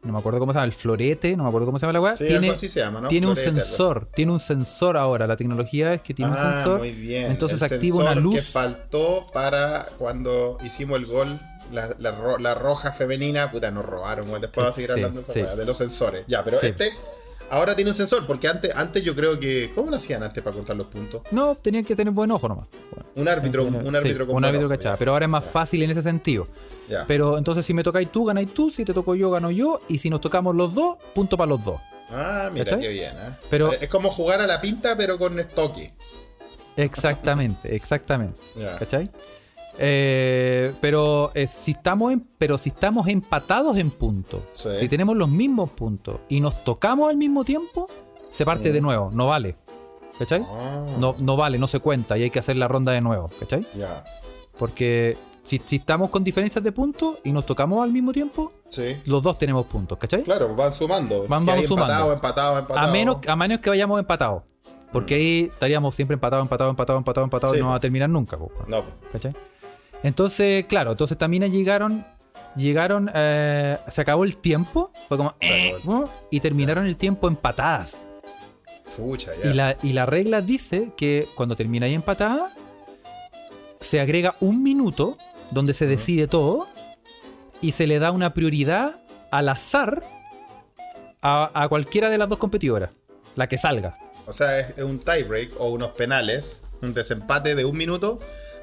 No me acuerdo cómo se llama, el florete, no me acuerdo cómo se llama la weá. Sí, tiene algo así se llama, ¿no? tiene un algo sensor, tiene un sensor ahora. La tecnología es que tiene un ah, sensor. muy bien. Entonces El activa una luz. que faltó para cuando hicimos el gol. La, la ro- la roja femenina, puta, nos robaron. Después va a seguir Sí, hablando de esa sí. de los sensores. Ya, pero Sí. este ahora tiene un sensor, porque antes, antes yo creo que. ¿Cómo lo hacían antes para contar los puntos? No, tenían que tener buen ojo nomás. Bueno, Un árbitro, que un tener- árbitro sí, con un árbitro ya. Pero ahora es más fácil en ese sentido. Ya. Pero entonces si me tocáis tú, ganáis tú. Si te toco yo, gano yo. Y si nos tocamos los dos, punto para los dos. Ah, mira, ¿Cachai? qué bien, ¿eh? Pero- es como jugar a la pinta, pero con estoque. Exactamente, exactamente. Ya. ¿Cachai? Eh, pero, eh, si estamos en, pero si estamos empatados en puntos, Sí. si tenemos los mismos puntos y nos tocamos al mismo tiempo, se parte de nuevo, no vale. ¿Cachai? Ah, No, no vale, no se cuenta y hay que hacer la ronda de nuevo. ¿Cachai? Ya. Porque si, si estamos con diferencias de puntos y nos tocamos al mismo tiempo, Sí. los dos tenemos puntos. ¿Cachai? Claro, van sumando. Van- vamos sumando. Empatado, empatado, empatado. A menos, a menos que vayamos empatados. Porque ahí estaríamos siempre empatados, empatados, empatados, empatados, empatados Sí, y no va a terminar nunca. No, ¿Cachai? Entonces, claro, entonces también llegaron, llegaron, eh, se acabó el tiempo, fue como, eh, y terminaron el tiempo empatadas. chucha, ya. Y la, y la regla dice que cuando termina ahí empatada, se agrega un minuto donde se decide todo y se le da una prioridad al azar a, a cualquiera de las dos competidoras. La que salga. O sea, es, es un tiebreak o unos penales, un desempate de un minuto,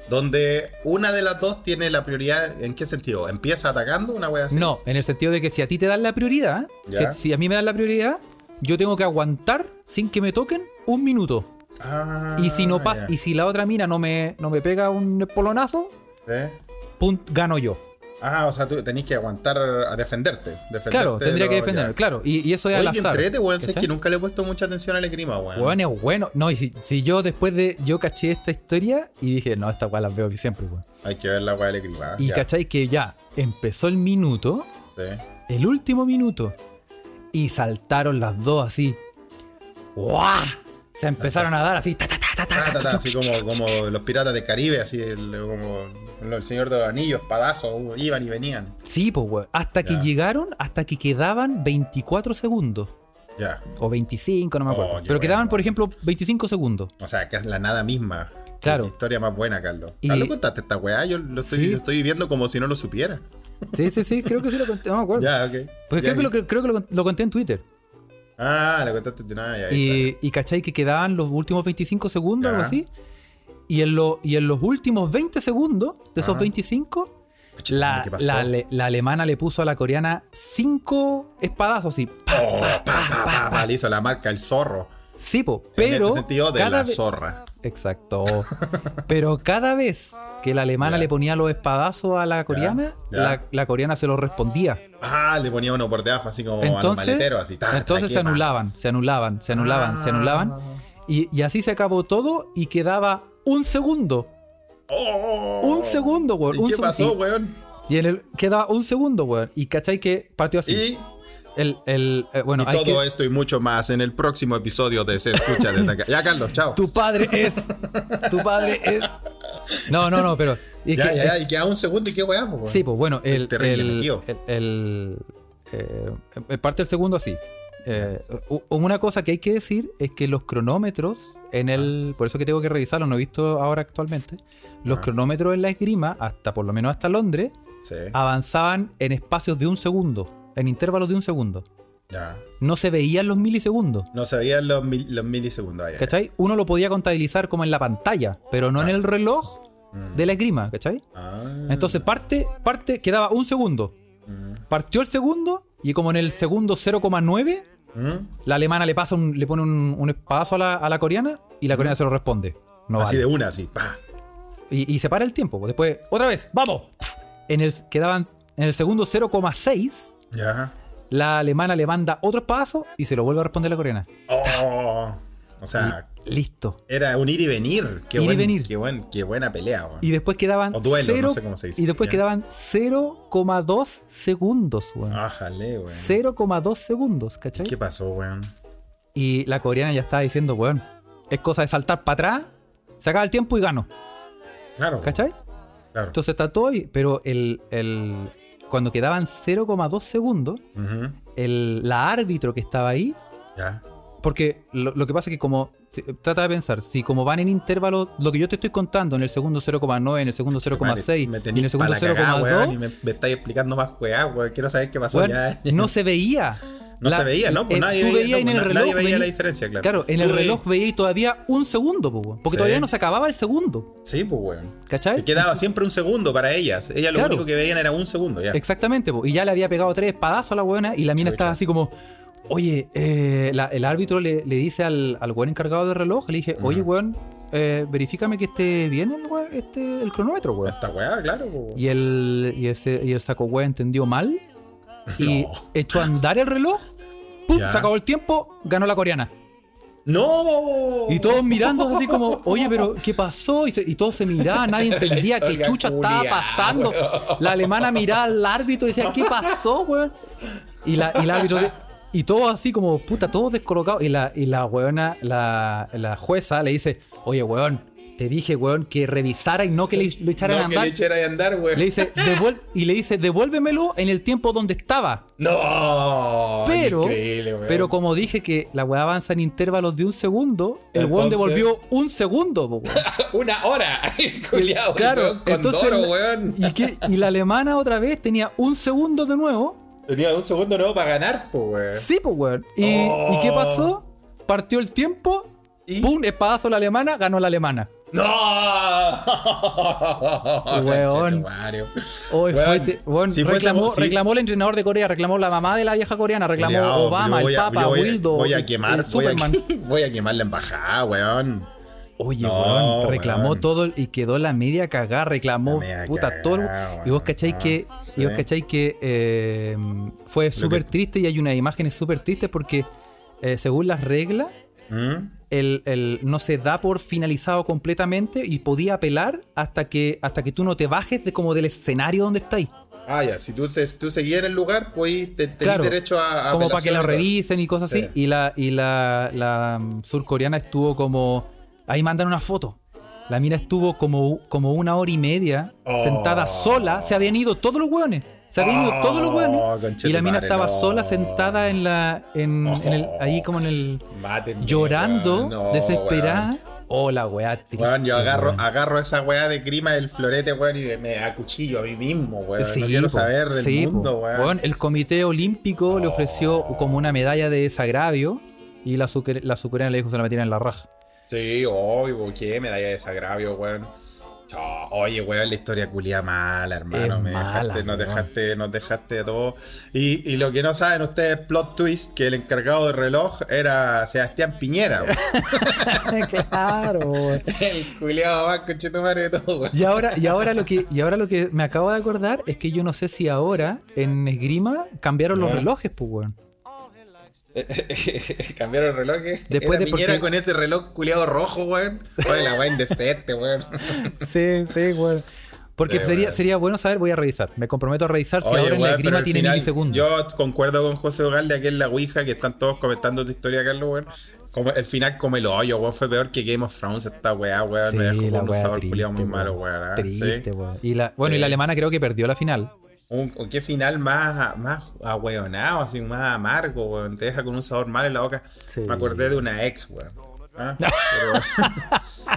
donde una de las dos tiene la prioridad. ¿En qué sentido? ¿Empieza atacando una wea así? No, en el sentido de que si a ti te dan la prioridad, si, a mí me dan la prioridad, yo tengo que aguantar sin que me toquen un minuto. Ah, y si no pasa, y si la otra mina no me, no me pega un polonazo, ¿Eh? gano yo. Ah, o sea, tú tenés que aguantar a defenderte. defenderte Claro, de tendría que defender, ya. claro. Y, y eso es al azar. entrete, weón. Es que nunca le he puesto mucha atención al esgrima, weón. Weón es bueno. No, y si, si yo después de. Yo caché esta historia y dije, no, esta weá las veo siempre, weón. Hay que ver la weá del esgrima. Y ya. cachai que ya empezó el minuto, Sí. el último minuto, y saltaron las dos así. ¡Guau! Se empezaron a dar así. ta, ta, ta, ta, así como, como los piratas del Caribe, así el- como el Señor de los Anillos, espadazos, iban y venían. Sí, pues, weón. Hasta que llegaron, hasta que quedaban 24 segundos. Ya. O 25, no me acuerdo. Oh, qué Pero bueno. quedaban, por ejemplo, 25 segundos. O sea, que es la nada misma. Claro. Historia más buena, Carlos. Y- Carlos, contaste esta weá. Yo lo estoy, Sí. lo estoy viviendo como si no lo supiera. Sí, sí, sí, creo que sí lo conté, no me acuerdo. Ya, ok. Porque Ya, creo, que lo, creo que lo, lo conté en Twitter. Ah, lo contaste de nada. Ya, ahí Y, cachai que quedaban los últimos 25 segundos, Ya. algo así. Y en, lo- y en los últimos 20 segundos de esos Ajá. 25, Pucha, la, la, la alemana le puso a la coreana 5 espadazos así. Pa, Oh, pa, pa, le hizo la marca el zorro. Sí, po, en pero. este sentido de la ve- zorra. Exacto. pero cada vez que la alemana le ponía los espadazos a la coreana. La, la coreana se los respondía. Ah, le ponía uno por debajo, así como Entonces, maleteros, así. ta, entonces se anulaban, se anulaban, se anulaban, se anulaban. Y, y así se acabó todo y quedaba un segundo. Oh. Un segundo, weón. ¿Y un qué pasó, weón? Y en el quedaba un segundo, weón. Y cachai que partió así. Y, El, el, eh, bueno, y hay todo que- esto y mucho más en el próximo episodio de Se Escucha desde acá. Ya, Carlos, chao. Tu padre es. Tu padre es. No, no, no, pero. es ya, que- ya, ya, y queda un segundo y qué po, weón. Sí, pues bueno, el. terrible el, metido. el- eh, eh, parte del segundo así. Eh, una cosa que hay que decir es que los cronómetros en el. Por eso que tengo que revisarlo, no he visto ahora actualmente. Los Ah. cronómetros en la esgrima, hasta por lo menos hasta Londres, Sí, avanzaban en espacios de un segundo. En intervalos de un segundo. ya. No se veían los milisegundos. No se veían los, mil- los milisegundos ahí. ¿Cachai? Uno lo podía contabilizar como en la pantalla, pero no en el reloj de la esgrima, ¿cachai? Ah, Entonces parte, parte, quedaba un segundo. Partió el segundo y como en el segundo 0,9, ¿Mm? la alemana le pasa un- le pone un, un espadazo a la, a la coreana y la coreana se lo responde. No así vale. de una, así. Pa. y, y se para el tiempo. pues Después, otra vez, ¡vamos! En el, quedaban en el segundo 0,6, Ya. la alemana le manda otro espadazo y se lo vuelve a responder la coreana. Oh. O sea, Listo. era un ir y venir. Qué Ir y venir. Qué, buen, qué buena pelea. Y después quedaban duelo, cero- no sé cómo se dice. Y después Ya. quedaban 0,2 segundos, weón. Ájale, weón. 0,2 segundos, ¿cachai? ¿Qué pasó, weón? Y la coreana ya estaba diciendo, weón, es cosa de saltar para atrás, se acaba el tiempo y gano, Claro. ¿cachai? Claro. Entonces está todo pero el, el- cuando quedaban 0,2 segundos, el, la árbitro que estaba ahí, Ya. porque lo, lo que pasa es que como, trata de pensar, si como van en intervalos, lo que yo te estoy contando en el segundo 0,9, en el segundo 0,6 Me y en el segundo pa' la cagá, weón, y 0,2, me, me estáis explicando más weá, weón. Quiero saber qué pasó ya. no se veía. No se veía, ¿no? Pues nadie veía- veías no, en el pues reloj. nadie veía la diferencia, claro. Claro, en el reloj veías todavía un segundo, po, weón, porque Sí. todavía no se acababa el segundo. Sí, pues, weón. ¿Cachai? Te quedaba siempre un segundo para ellas. Ellas lo Claro. único que veían era un segundo, ya. Exactamente, po, y ya le había pegado tres espadazos a la buena y la mina Chucha. estaba así como, oye, eh, la- el árbitro le, le dice al, al weón encargado del reloj, le dije, oye, weón, eh, verifícame que esté bien el, weón- este, el cronómetro, weón. Esta weá, claro, po. Y el, y ese, y el saco weón entendió mal y No. echó a andar el reloj, pum, Ya. se acabó el tiempo, ganó la coreana. ¡No! Y todos mirando así como, oye, pero ¿qué pasó? Y, se- y todos se miraban, nadie entendía qué chucha estaba culiao, pasando. La alemana miraba al árbitro y decía, ¿qué pasó, weón? Y, la, y el árbitro, y todos así como, puta, todos descolocados. Y la, y la weona, la, la jueza le dice, oye, weón, te dije, weón, que revisara y no que le, lo echaran a No, que andar. le echara a andar, weón. Le dice, y le dice, devuélvemelo en el tiempo donde estaba. ¡No! Pero, Increíble, weón. pero como dije que la weá avanza en intervalos de un segundo, el weón devolvió un segundo, weón. Una hora. Culiao, Claro, weón, entonces. Doro, weón. y, que- y la alemana otra vez tenía un segundo de nuevo Tenía un segundo nuevo para ganar, pues, weón. Sí, pues, weón. ¿Y, ¿Y qué pasó? Partió el tiempo, ¿Y? ¡pum! Espadazo a la alemana, ganó la alemana. ¡No! Weón. Hoy fue, Weón, te- weón, si fuésemos- reclamó, sí. reclamó el entrenador de Corea, reclamó la mamá de la vieja coreana, reclamó Culeado, Obama, el a- Papa, voy a- Wildo, Voy a quemar, el voy a, Superman. voy a quemar la embajada, weón. Oye, No, weón, reclamó weón. todo y quedó la media cagada, reclamó, La media puta, todo. el- cagada, Y vos weón, cacháis que, y vos sí. cacháis que eh, fue súper triste y hay unas imágenes súper tristes porque eh, según las reglas, ¿Mm? el, el- no se da por finalizado completamente y podía apelar hasta que, hasta que tú no te bajes de como del escenario donde estáis. Ah, ya, si tú, tú seguías en el lugar, pues te, tenés derecho a, a como para que todo. revisen y cosas así. Sí. Y la, y la, la mm, surcoreana estuvo como. Ahí mandan una foto. La mina estuvo como, como una hora y media Oh. sentada sola. Se habían ido todos los hueones. Se habían ido Oh, todos los hueones. Y la mina madre, estaba no. sola sentada en la. En, en el, ahí como en el. Mátenme, llorando, weón. No, desesperada. Oh, la weá triste. Weón, yo agarro, weón. agarro esa weá de grima del florete, weón, y me acuchillo a mí mismo, weón. Sí, no quiero po, saber del sí, mundo, weón. Weón, El Comité Olímpico le ofreció como una medalla de desagravio y la, sucre- la le dijo se la metieran en la raja. Sí, ¿por qué? Medalla de desagravio, weón. Oye, weón, la historia culia mala, hermano. Me mala, dejaste, nos dejaste, nos dejaste de todo. Y, y lo que no saben ustedes, plot twist, que el encargado del reloj era Sebastián Piñera, claro. weón. El culiado más conchetumare de todo, weón. Y ahora, y ahora lo que, y ahora lo que me acabo de acordar es que yo no sé si ahora en esgrima cambiaron los relojes, pues weón. Cambiaron el reloj. eh. Después Era de- porque- con ese reloj culiado rojo, weón. Oye, la weá indecente, weón. Sí, sí, weón. Porque Sí, sería, weón. sería bueno saber, voy a revisar. Me comprometo a revisar si Oye, ahora en la weón, al tiene final, milisegundos. Yo concuerdo con José Ogalde, aquí en la Ouija, que están todos comentando tu historia, Carlos, weón. Como, el final come el hoyo, weón. Fue peor que Game of Thrones esta weá, weón. me dejó Sí, la con un sabor triste, culiado muy weón. malo, weón. ¿ah? Triste, Sí. weón. Y la, bueno, y la alemana creo que perdió la final. Un, qué final más, más ahueonado, así, más amargo, weón. Te deja con un sabor mal en la boca. Sí. Me acordé de una ex, weón. ¿Ah? Pero-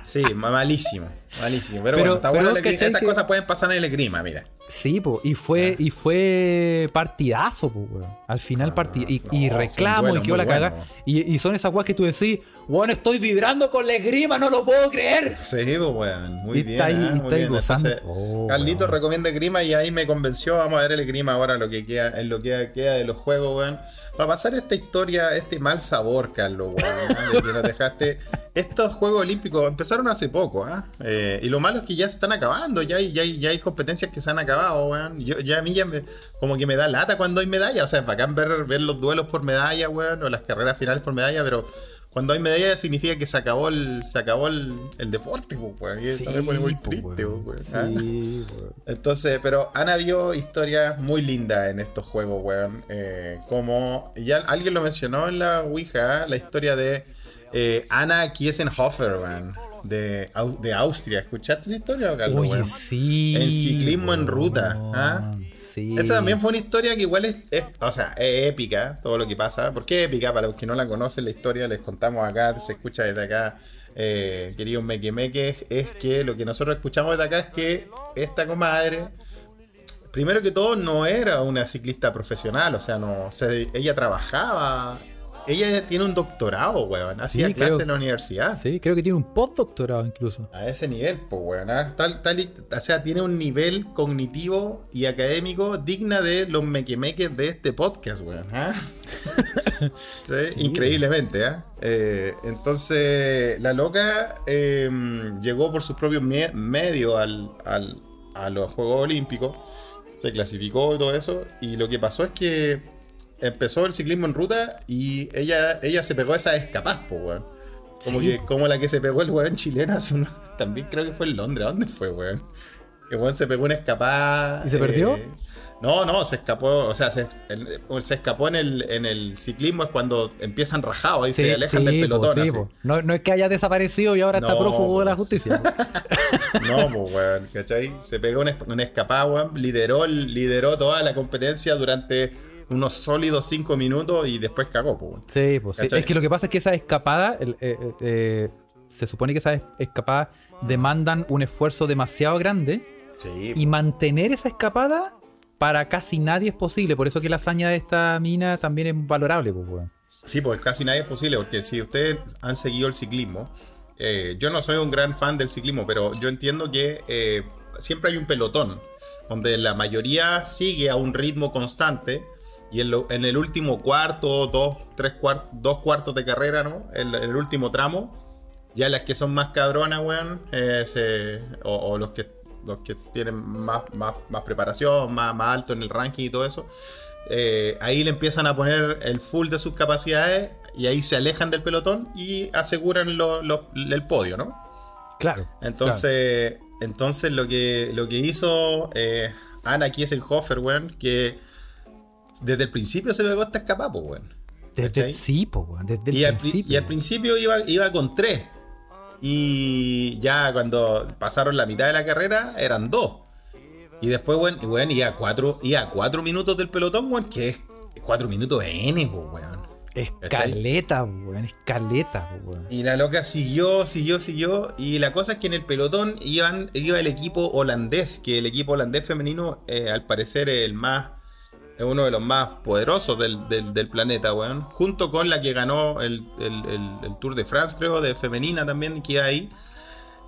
sí, ma- malísimo, malísimo. Pero, Pero- bueno, está pero bueno el esgrima. Estas que- cosas pueden pasar en el esgrima, mira. Sí, po, y fue, Ah. y fue partidazo, po, weón. Al final partid y, y no, fue reclamo bueno, y quedó la caga. bueno. Y, y son esas weas que tú decís, weón, estoy vibrando con la esgrima, no lo puedo creer. Sí, pues, weón. Muy Y bien. está ahí- ah, y muy está ahí bien. Entonces, Oh, Carlito weón. recomienda el grima y ahí me convenció. Vamos a ver el grima ahora, lo que queda, en lo que queda de los juegos, weón. Para pasar esta historia, este mal sabor, Carlos, weón. ¿ah? De que nos dejaste. Estos Juegos Olímpicos empezaron hace poco, ¿ah? Eh, y lo malo es que ya se están acabando. Ya hay, ya hay, ya hay competencias que se han acabado, weón. Yo, ya a mí ya me, como que me da lata cuando hay medalla. O sea, es bacán ver, ver los duelos por medalla, weón. O las carreras finales por medalla, pero. Cuando hay medalla significa que se acabó el, se acabó el, el deporte, weón. Y eso me pone muy triste, weón. pues, weón. ¿ah? Sí, weón. Entonces, pero han habido historias muy lindas en estos juegos, weón. Eh, como ya alguien lo mencionó en la Ouija, la historia de eh, Anna Kiesenhofer, weón. De, de Austria. ¿Escuchaste esa historia, Carlos, Oye, sí. En ciclismo en ruta, ¿ah? Sí. Esa también fue una historia que igual es, es- o sea, es épica, todo lo que pasa. ¿Por qué épica? Para los que no la conocen, la historia les contamos acá, se escucha desde acá, eh, queridos Meque Meque, es, es que lo que nosotros escuchamos desde acá es que esta comadre, primero que todo, no era una ciclista profesional, o sea, no, se- ella trabajaba, ella tiene un doctorado, weón, hacía Sí, clases creo. en la universidad. Sí, creo que tiene un postdoctorado incluso. A ese nivel, pues, weón. ¿ah? Tal, tal y- o sea, tiene un nivel cognitivo y académico digna de los mequemeques de este podcast, weón. ¿ah? Sí, Increíblemente, ¿ah? Eh, entonces, la loca eh, llegó por sus propios me- medios al, al- a los Juegos Olímpicos, se clasificó y todo eso, y lo que pasó es que empezó el ciclismo en ruta y ella, ella se pegó a esa escapaz, pues, weón. Como, Sí. que, como la que se pegó el weón chileno hace unos... También creo que fue en Londres. ¿Dónde fue, weón? El weón se pegó una escapada. ¿Y se perdió? No, no, se escapó. O sea, se, el- se escapó en el, en el ciclismo es cuando empiezan rajados. Ahí se alejan del po, pelotón. sí, así. po. No, no es que haya desaparecido y ahora está prófugo de la po. justicia. No, pues, weón, ¿cachai? Se pegó una, una escapada, weón. Lideró, lideró toda la competencia durante unos sólidos cinco minutos y después cagó, pues, weón. Sí, pues. Es que lo que pasa es que esa escapada, eh, eh, eh, se supone que esas es- escapadas demandan un esfuerzo demasiado grande Sí, y mantener esa escapada para casi nadie es posible. Por eso que la hazaña de esta mina también es valorable, pues, weón. Sí, pues casi nadie es posible, porque si ustedes han seguido el ciclismo, yo no soy un gran fan del ciclismo, pero yo entiendo que siempre hay un pelotón, donde la mayoría sigue a un ritmo constante, y en, lo- en el último cuarto, dos, tres cuartos, dos cuartos de carrera, ¿no? En, el último tramo, ya las que son más cabronas, weón, eh, se- o, o los que los que tienen más, más, más preparación, más, más alto en el ranking y todo eso, eh, ahí le empiezan a poner el full de sus capacidades y ahí se alejan del pelotón y aseguran lo- lo- el podio, ¿no? Claro. Entonces, entonces lo que lo que hizo eh, Ana Kieselhofer, weón, que desde el principio se pegó esta escapada, pues, weón. Desde, ¿cachai? sí, pues, weón. Desde el Y al, pri- principio. y al principio iba, iba con tres. Y ya cuando pasaron la mitad de la carrera eran dos. Y después, weón, y weón, iba a cuatro, iba a cuatro minutos del pelotón, weón, que es cuatro minutos de N, pues, weón. Escaleta, weón. Escaleta, weón. Y la loca siguió, siguió, siguió. Y la cosa es que en el pelotón iban, iba el equipo holandés, que el equipo holandés femenino, eh, al parecer, es el más. Es uno de los más poderosos del, del- del planeta, weón. Junto con la que ganó el, el- el- el Tour de France, creo, de femenina también, que ahí.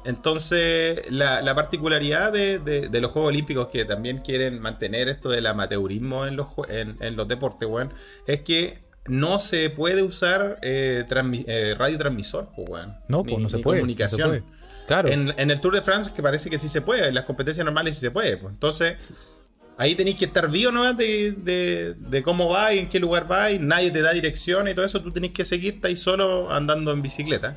Entonces, la, la particularidad de, de- de los Juegos Olímpicos que también quieren mantener esto del amateurismo en los, en, en los deportes, weón, es que no se puede usar eh, eh, radiotransmisor, pues, weón. No, Ni- pues no se ni puede. comunicación. no se puede. Claro. En, en el Tour de France, que parece que sí se puede, en las competencias normales sí se puede. pues. Entonces, ahí tenéis que estar vivo ¿no? de, de, de cómo va y en qué lugar va y nadie te da dirección y todo eso. Tú tenés que seguirte ahí solo andando en bicicleta.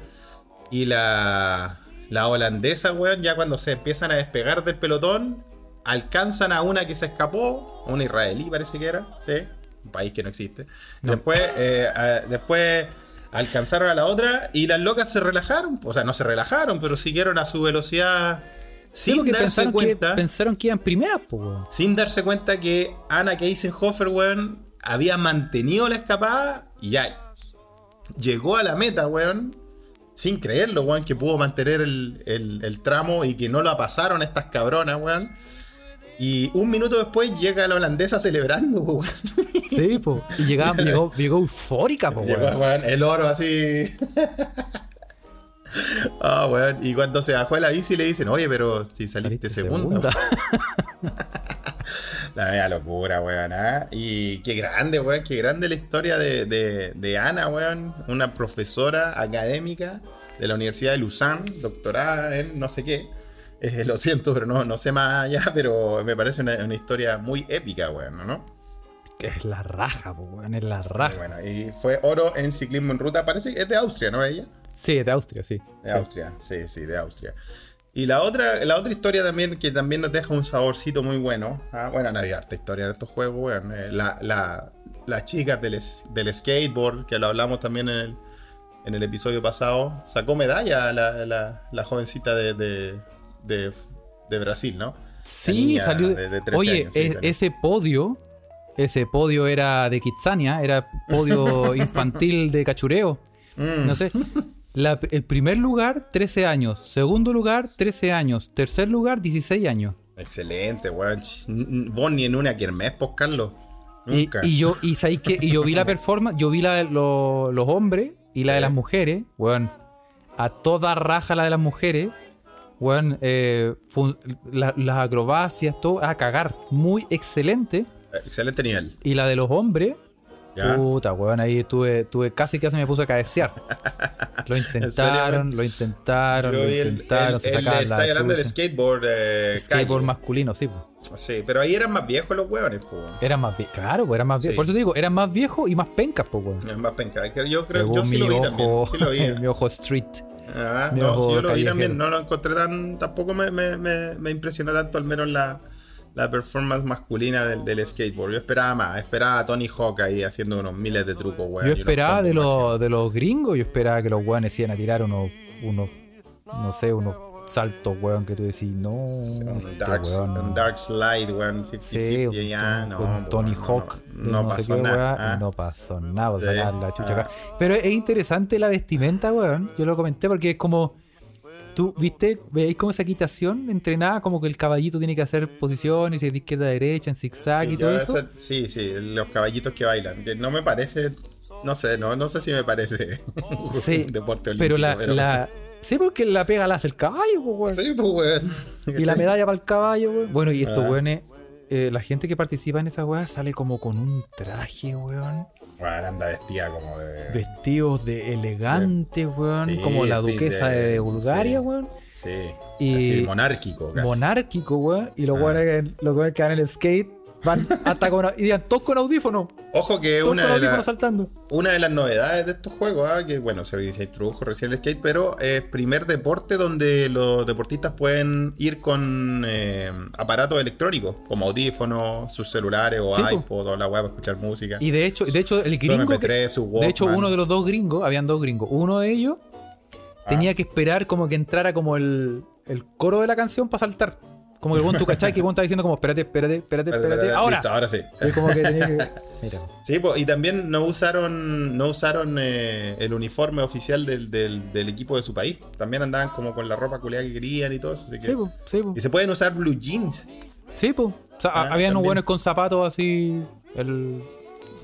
Y la, la holandesa, weón, ya cuando se empiezan a despegar del pelotón, alcanzan a una que se escapó, una israelí parece que era, ¿sí? Un país que no existe. Después, eh, a- después alcanzaron a la otra y las locas se relajaron. O sea, no se relajaron, pero siguieron a su velocidad sin darse pensaron cuenta. que, pensaron que iban primeras, weón. Sin darse cuenta que Anna Keisenhofer, weón, había mantenido la escapada y ya llegó a la meta, weón. Sin creerlo, weón, que pudo mantener el, el- el tramo y que no la pasaron estas cabronas, weón. Y un minuto después llega la holandesa celebrando, weón. Sí, pues. Y llegaba, llegó, llegó eufórica, Llegó, weón. weón, el oro así. Ah, weón. Y cuando se bajó de la bici le dicen, oye, pero si saliste, Saliste segunda. segunda. La media locura, weón. ¿ah? Y qué grande, weón. Qué grande la historia de, de- de Ana, weón. Una profesora académica de la Universidad de Lausanne, doctorada en no sé qué. Eh, lo siento, pero no, no sé más allá, pero me parece una, una historia muy épica, weón, ¿no? Que es la raja, weón. Es la raja. Bueno, y fue oro en ciclismo en ruta. Parece que es de Austria, ¿no? Ella. Sí, de Austria, sí. De Sí. Austria, sí, sí, de Austria. Y la otra, la otra historia también que también nos deja un saborcito muy bueno. ah, Bueno, no harta historia en estos juegos, weón. eh, la, la, las chicas del, del skateboard, que lo hablamos también en el, en el episodio pasado, sacó medalla la, la, la jovencita de, de, de, de Brasil, ¿no? Sí, salió. de- de 13 Oye, años, sí, es- salió. ese podio, ese podio era de Kitsania, era podio infantil de cachureo. Mm. No sé. La- el primer lugar, 13 años. Segundo lugar, 13 años. Tercer lugar, 16 años. Excelente, weón. Vos ni en una Kermés, pues, Carlos. Y, Nunca. y yo, y que, y yo vi la performance, yo vi la de lo- los hombres y la de las mujeres, weón. A toda raja la de las mujeres, weón. eh, la- las acrobacias, todo, a cagar. Muy excelente. Excelente nivel. Y la de los hombres, ¿Ya? puta, weón, ahí estuve, tuve casi que se me puso a cabecear. Lo intentaron, lo intentaron, lo intentaron, el- se el- sacaban está la hablando del skateboard, eh, skateboard calle. masculino, sí. po. Sí, pero ahí eran más viejos los hueones, pues. Era más viejo, claro, pues era más viejo. Sí. Por eso te digo, eran más viejos y más pencas, pues, weón. Más penca. Es que Yo creo yo sí lo vi ojo, también. Sí lo vi. mi ojo street. Ah, mi no, ojo sí, yo lo vi callejero. también. No lo encontré tan. Tampoco me, me, me, me impresionó tanto, al menos la, la performance masculina del, del skateboard. Yo esperaba más. Esperaba a Tony Hawk ahí haciendo unos miles de trucos, weón. Yo esperaba de los, de los gringos, yo esperaba que los weones iban a tirar unos, unos, no sé, unos saltos, weón, que tú decís, no. Un este dark, weón, un dark slide, weón, 50-50 Sí, ya, no. con Tony Hawk. No, pasó qué, nada. ah. y no pasó nada, o Sí, sacar la chucha ah. acá. Pero es interesante la vestimenta, weón. Yo lo comenté porque es como. ¿Tú viste, veis cómo esa equitación entrenada, como que el caballito tiene que hacer posiciones de izquierda a derecha, en zigzag Sí, y todo eso? esa- sí, sí, los caballitos que bailan. No me parece, no sé, no, no sé si me parece un deporte olímpico. pero la, la- Sí, porque la pega la hace el caballo, po, weón. Sí, pues, weón. Y la medalla para el caballo, weón. Bueno, y estos Ah. weones, eh, la gente que participa en esa weá sale como con un traje, weón. Bueno, anda vestida como de. Vestidos de elegante, weón. Sí, como la duquesa de Bulgaria, sí. weón. Sí. Y- monárquico, casi. Monárquico, weón. Y los Ah. weones que van en el skate van hasta con. Y digan, todos con audífono. Ojo que una de, saltando. una de las novedades de estos juegos, ah, que bueno, se, introdujo recién el skate, pero es primer deporte donde los deportistas pueden ir con eh, aparatos electrónicos, como audífonos, sus celulares o Sí, po. iPod o la web para escuchar música. Y de hecho, de hecho el gringo. que- MP3, su de hecho, uno de los dos gringos, habían dos gringos. Uno de ellos Ah. tenía que esperar como que entrara como el, el coro de la canción para saltar. Como que el buen tú cachai que el buen está diciendo como espérate, espérate, espérate, Espérate, espérate. espérate, Ahora. listo, ahora sí. Y como que tenía que. Mira. Sí, po, y también no usaron no usaron eh, el uniforme oficial del, del- del equipo de su país. También andaban como con la ropa culiada que querían y todo eso. así que- Sí, po, sí, po. Y se pueden usar blue jeans. Sí, po. O sea, Ah, habían unos buenos con zapatos así. El,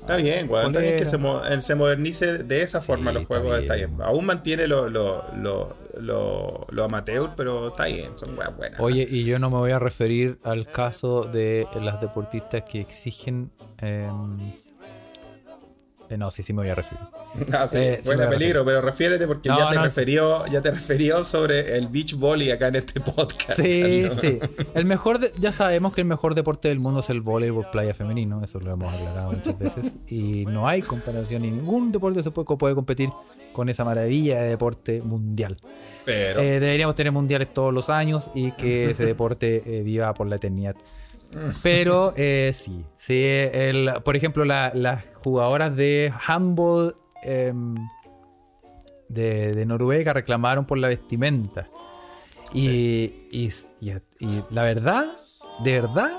Está bien, weón. Está bien que Polera. se, mo- eh, se modernice de esa forma los está juegos. Está bien. bien. Aún mantiene lo, lo, lo, lo, lo amateur, pero está bien. Son weas buenas. Oye, y yo no me voy a referir al caso de las deportistas que exigen. em, eh, no, sí, sí me voy a referir. Ah, sí, eh, sí a peligro, pero refiérete porque No, ya te no, refirió, ya te refirió sobre el beach volley acá en este podcast. Sí, Carlos. sí. El mejor, de- ya sabemos que el mejor deporte del mundo es el voleibol playa femenino, eso lo hemos aclarado muchas veces. Y no hay comparación, y ningún deporte se puede, puede competir con esa maravilla de deporte mundial. Pero Eh, deberíamos tener mundiales todos los años y que ese deporte eh, viva por la eternidad. Pero eh, sí, sí el- por ejemplo, la- las jugadoras de handball em, de, de Noruega reclamaron por la vestimenta. Y, y, y- y la verdad, de verdad,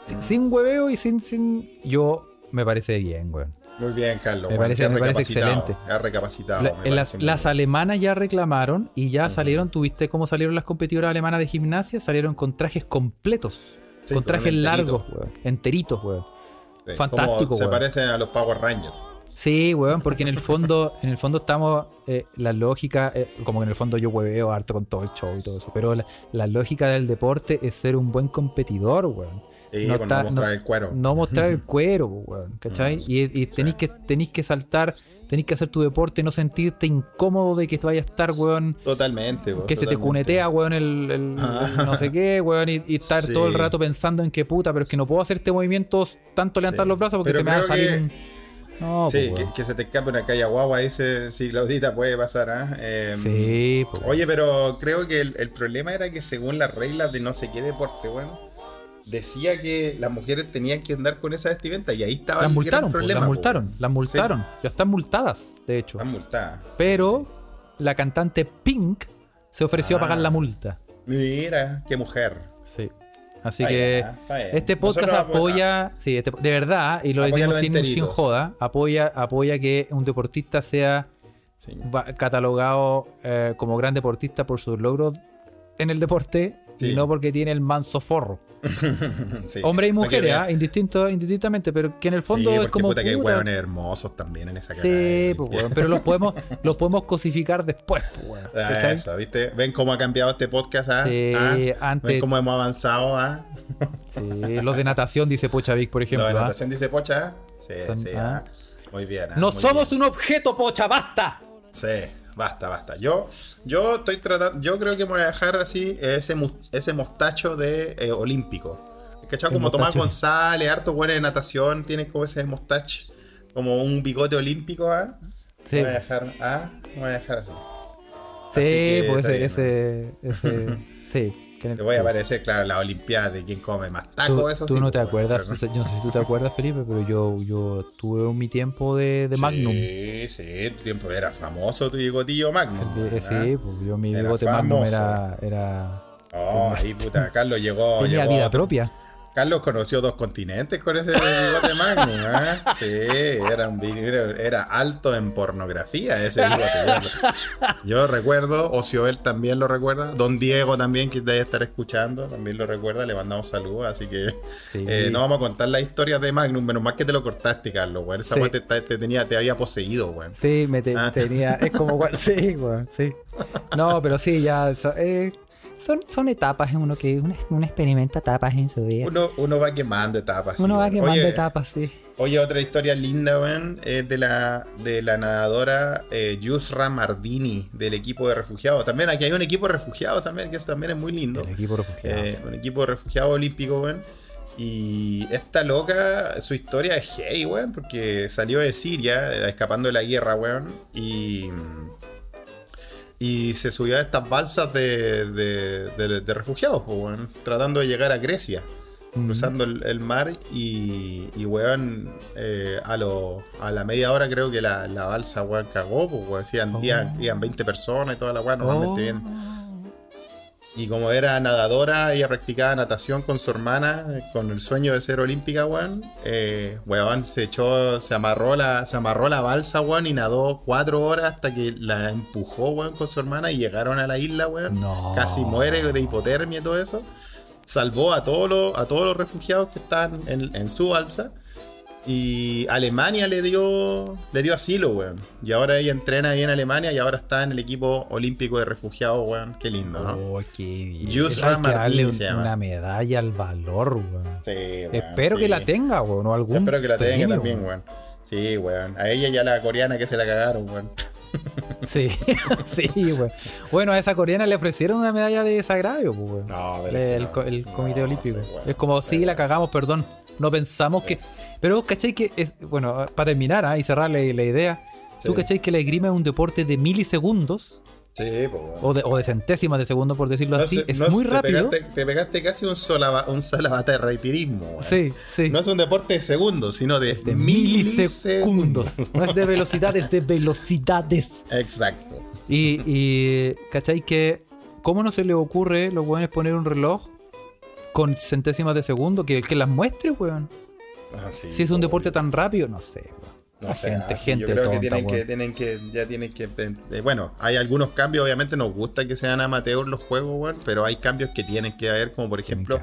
sin, sin hueveo y sin, sin. Yo me parece bien, weón. Muy bien, Carlos. Me parece- me parece excelente. recapacitado. La- me en las, alemanas ya reclamaron y ya salieron. ¿Tuviste cómo salieron las competidoras alemanas de gimnasia? Salieron con trajes completos. Sí, con trajes largos, weón. Enteritos, weón. Sí, fantástico, Se weón. parecen a los Power Rangers. Sí, weón, porque en el fondo, en el fondo estamos, eh, la lógica, eh, como que en el fondo yo hueveo harto con todo el show y todo eso, pero la, la lógica del deporte es ser un buen competidor, weón. Sí, no mostrar el cuero. No mostrar el cuero, weón, ¿cachai? y y tenéis, que, tenéis que saltar, tenéis que hacer tu deporte, no sentirte incómodo de que vaya a estar, weón, Totalmente, weón, que se te cunetea, weón, el, el- el no sé qué, weón, y, y estar Sí. todo el rato pensando en qué puta, pero es que no puedo hacer este movimiento tanto levantar los brazos porque Pero se me va a salir que- un... No, Sí, pues, que, se te escape una calle guagua, dice, sí, Claudita puede pasar, ¿ah? Em, Sí, pues, Oye, pero creo que el, el problema era que según las reglas de no sé qué deporte, bueno, decía que las mujeres tenían que andar con esa vestimenta y ahí estaba las el multaron, gran problema. las multaron, las multaron. Ya están multadas, de hecho. Están multadas. Pero la cantante Pink se ofreció a pagar Ah. la multa. Mira, qué mujer. Sí. Así Está que bien, bien. este podcast Nosotros apoya, sí, este- de verdad, y lo decimos sin, sin joda, apoya, apoya que un deportista sea Sí. catalogado eh, como gran deportista por sus logros en el deporte Sí. y no porque tiene el manso forro. Sí. Hombre y mujeres, vean. ¿ah? indistinto, indistintamente, pero que en el fondo es como. puta que hay hueones hermosos también en esa cara. Sí, pues, pero los podemos, los podemos cosificar después, pues, Ah. Eso, ¿viste? ¿Ven cómo ha cambiado este podcast? ah? Sí, ¿Ah? antes- ¿Ven cómo hemos avanzado? ah? Sí, los de natación, dice Pochavic, por Lo ejemplo. de ¿ah? natación dice Pocha. Sí, Son- sí. Muy bien. No muy somos bien. un objeto, Pocha, basta. Sí, basta, basta. Yo, yo estoy tratando, yo creo que me voy a dejar así ese, ese mostacho de eh, olímpico. ¿Cachado? Como Tomás. González, harto bueno de natación, tiene como ese mostacho, como un bigote olímpico, ¿ah? Sí, Me voy a dejar, ¿ah? Me voy a dejar así. sí, que pues ese, bien, ese, ese, sí. Te voy a sí. aparecer, claro, la olimpiada de quién come más Tú, taco, eso tú sí, no te pues, acuerdas, pero- sea, yo no sé si tú te acuerdas, Felipe, pero yo, yo tuve mi tiempo de, de Magnum. Sí, sí, tu tiempo era famoso tu bigotillo Magnum. ¿ah? sí, pues yo mi Era bigote Magnum famoso. era, era Oh, ahí puta, Carlos llegó. tenía llegó, vida propia. Carlos conoció dos continentes con ese bigote Magnum, ¿eh? Sí, era, un, era, alto en pornografía ese bigote. Yo, recuerdo, Ocioel también lo recuerda, Don Diego también, que debe estar escuchando, también lo recuerda, le mandamos saludos, así que Sí. eh, no vamos a contar la historia de Magnum, menos mal que te lo cortaste, Carlos, weón. Esa Sí. te, te tenía, te había poseído, weón. Sí, me te- Ah. tenía. Es como. cual- Sí, weón, sí. No, pero sí, ya. so- eh, son, son etapas en uno que. Uno, uno experimenta etapas en su vida. Uno, uno va quemando etapas. sí, Uno va quemando Oye, etapas, sí. Oye, otra historia linda, weón, es de la, de la nadadora eh, Yusra Mardini, del equipo de refugiados. También aquí hay un equipo de refugiados también, que eso también es muy lindo. El equipo refugiado. Eh, un equipo de refugiados olímpicos, weón. Y esta loca, su historia es hey, weón, porque salió de Siria, eh, escapando de la guerra, weón, y... Y se subió a estas balsas de, de, de- de refugiados, weón, tratando de llegar a Grecia, cruzando el, el mar y, y weón, eh, a, lo, a la media hora creo que la, la balsa, weón, cagó, pues, weón, iban- iban 20 personas y toda la weón, normalmente Oh. bien. Y como era nadadora, ella practicaba natación con su hermana, con el sueño de ser olímpica, weón. Eh, weón, se echó, se amarró la, se amarró la balsa, weón, y nadó cuatro horas hasta que la empujó, weón, con su hermana y llegaron a la isla, weón. No. Casi muere de hipotermia y todo eso. Salvó a todos los, a todos los refugiados que estaban en, en su balsa. Y Alemania le dio, le dio asilo, weón. Y ahora ella entrena ahí en Alemania y ahora está en el equipo olímpico de refugiados, weón. Qué lindo, ¿no? Oh, qué bien. Yusra un- se llama. una medalla al valor, weón. Sí, weón, Espero sí. que la tenga, weón. O algún Espero que la tenga también, weón. Sí, weón. A ella y a la coreana que se la cagaron, weón. Sí, sí, weón. Bueno, a esa coreana le ofrecieron una medalla de desagravio, pues, weón. No, el, no. el Comité No, Olímpico. es como, sí, la cagamos, perdón. No pensamos que. Pero, ¿cachai? Que es. Bueno, para terminar ah, y cerrar la, la idea. ¿Tú, Sí. cachai? Que la esgrima es un deporte de milisegundos Sí, pues, weón. o de, o de centésimas de segundo, por decirlo No así. es muy te rápido. Pegaste, te pegaste casi un sola, un reitirismo, weón. Sí, sí. No es un deporte de segundos, sino de, de milisegundos. milisegundos. No es de velocidad, es de velocidades. Exacto. Y, y ¿cachai? Que, ¿cómo no se le ocurre los weones poner un reloj con centésimas de segundo que, que las muestre, weón? Ah, sí, Si es un deporte tan rápido, no sé. No La sé, gente, ah, sí, gente yo creo que tonta, tienen, que weón. tienen que ya tienen que eh, bueno hay algunos cambios obviamente nos gusta que sean amateur los juegos weón pero hay cambios que tienen que haber como por ejemplo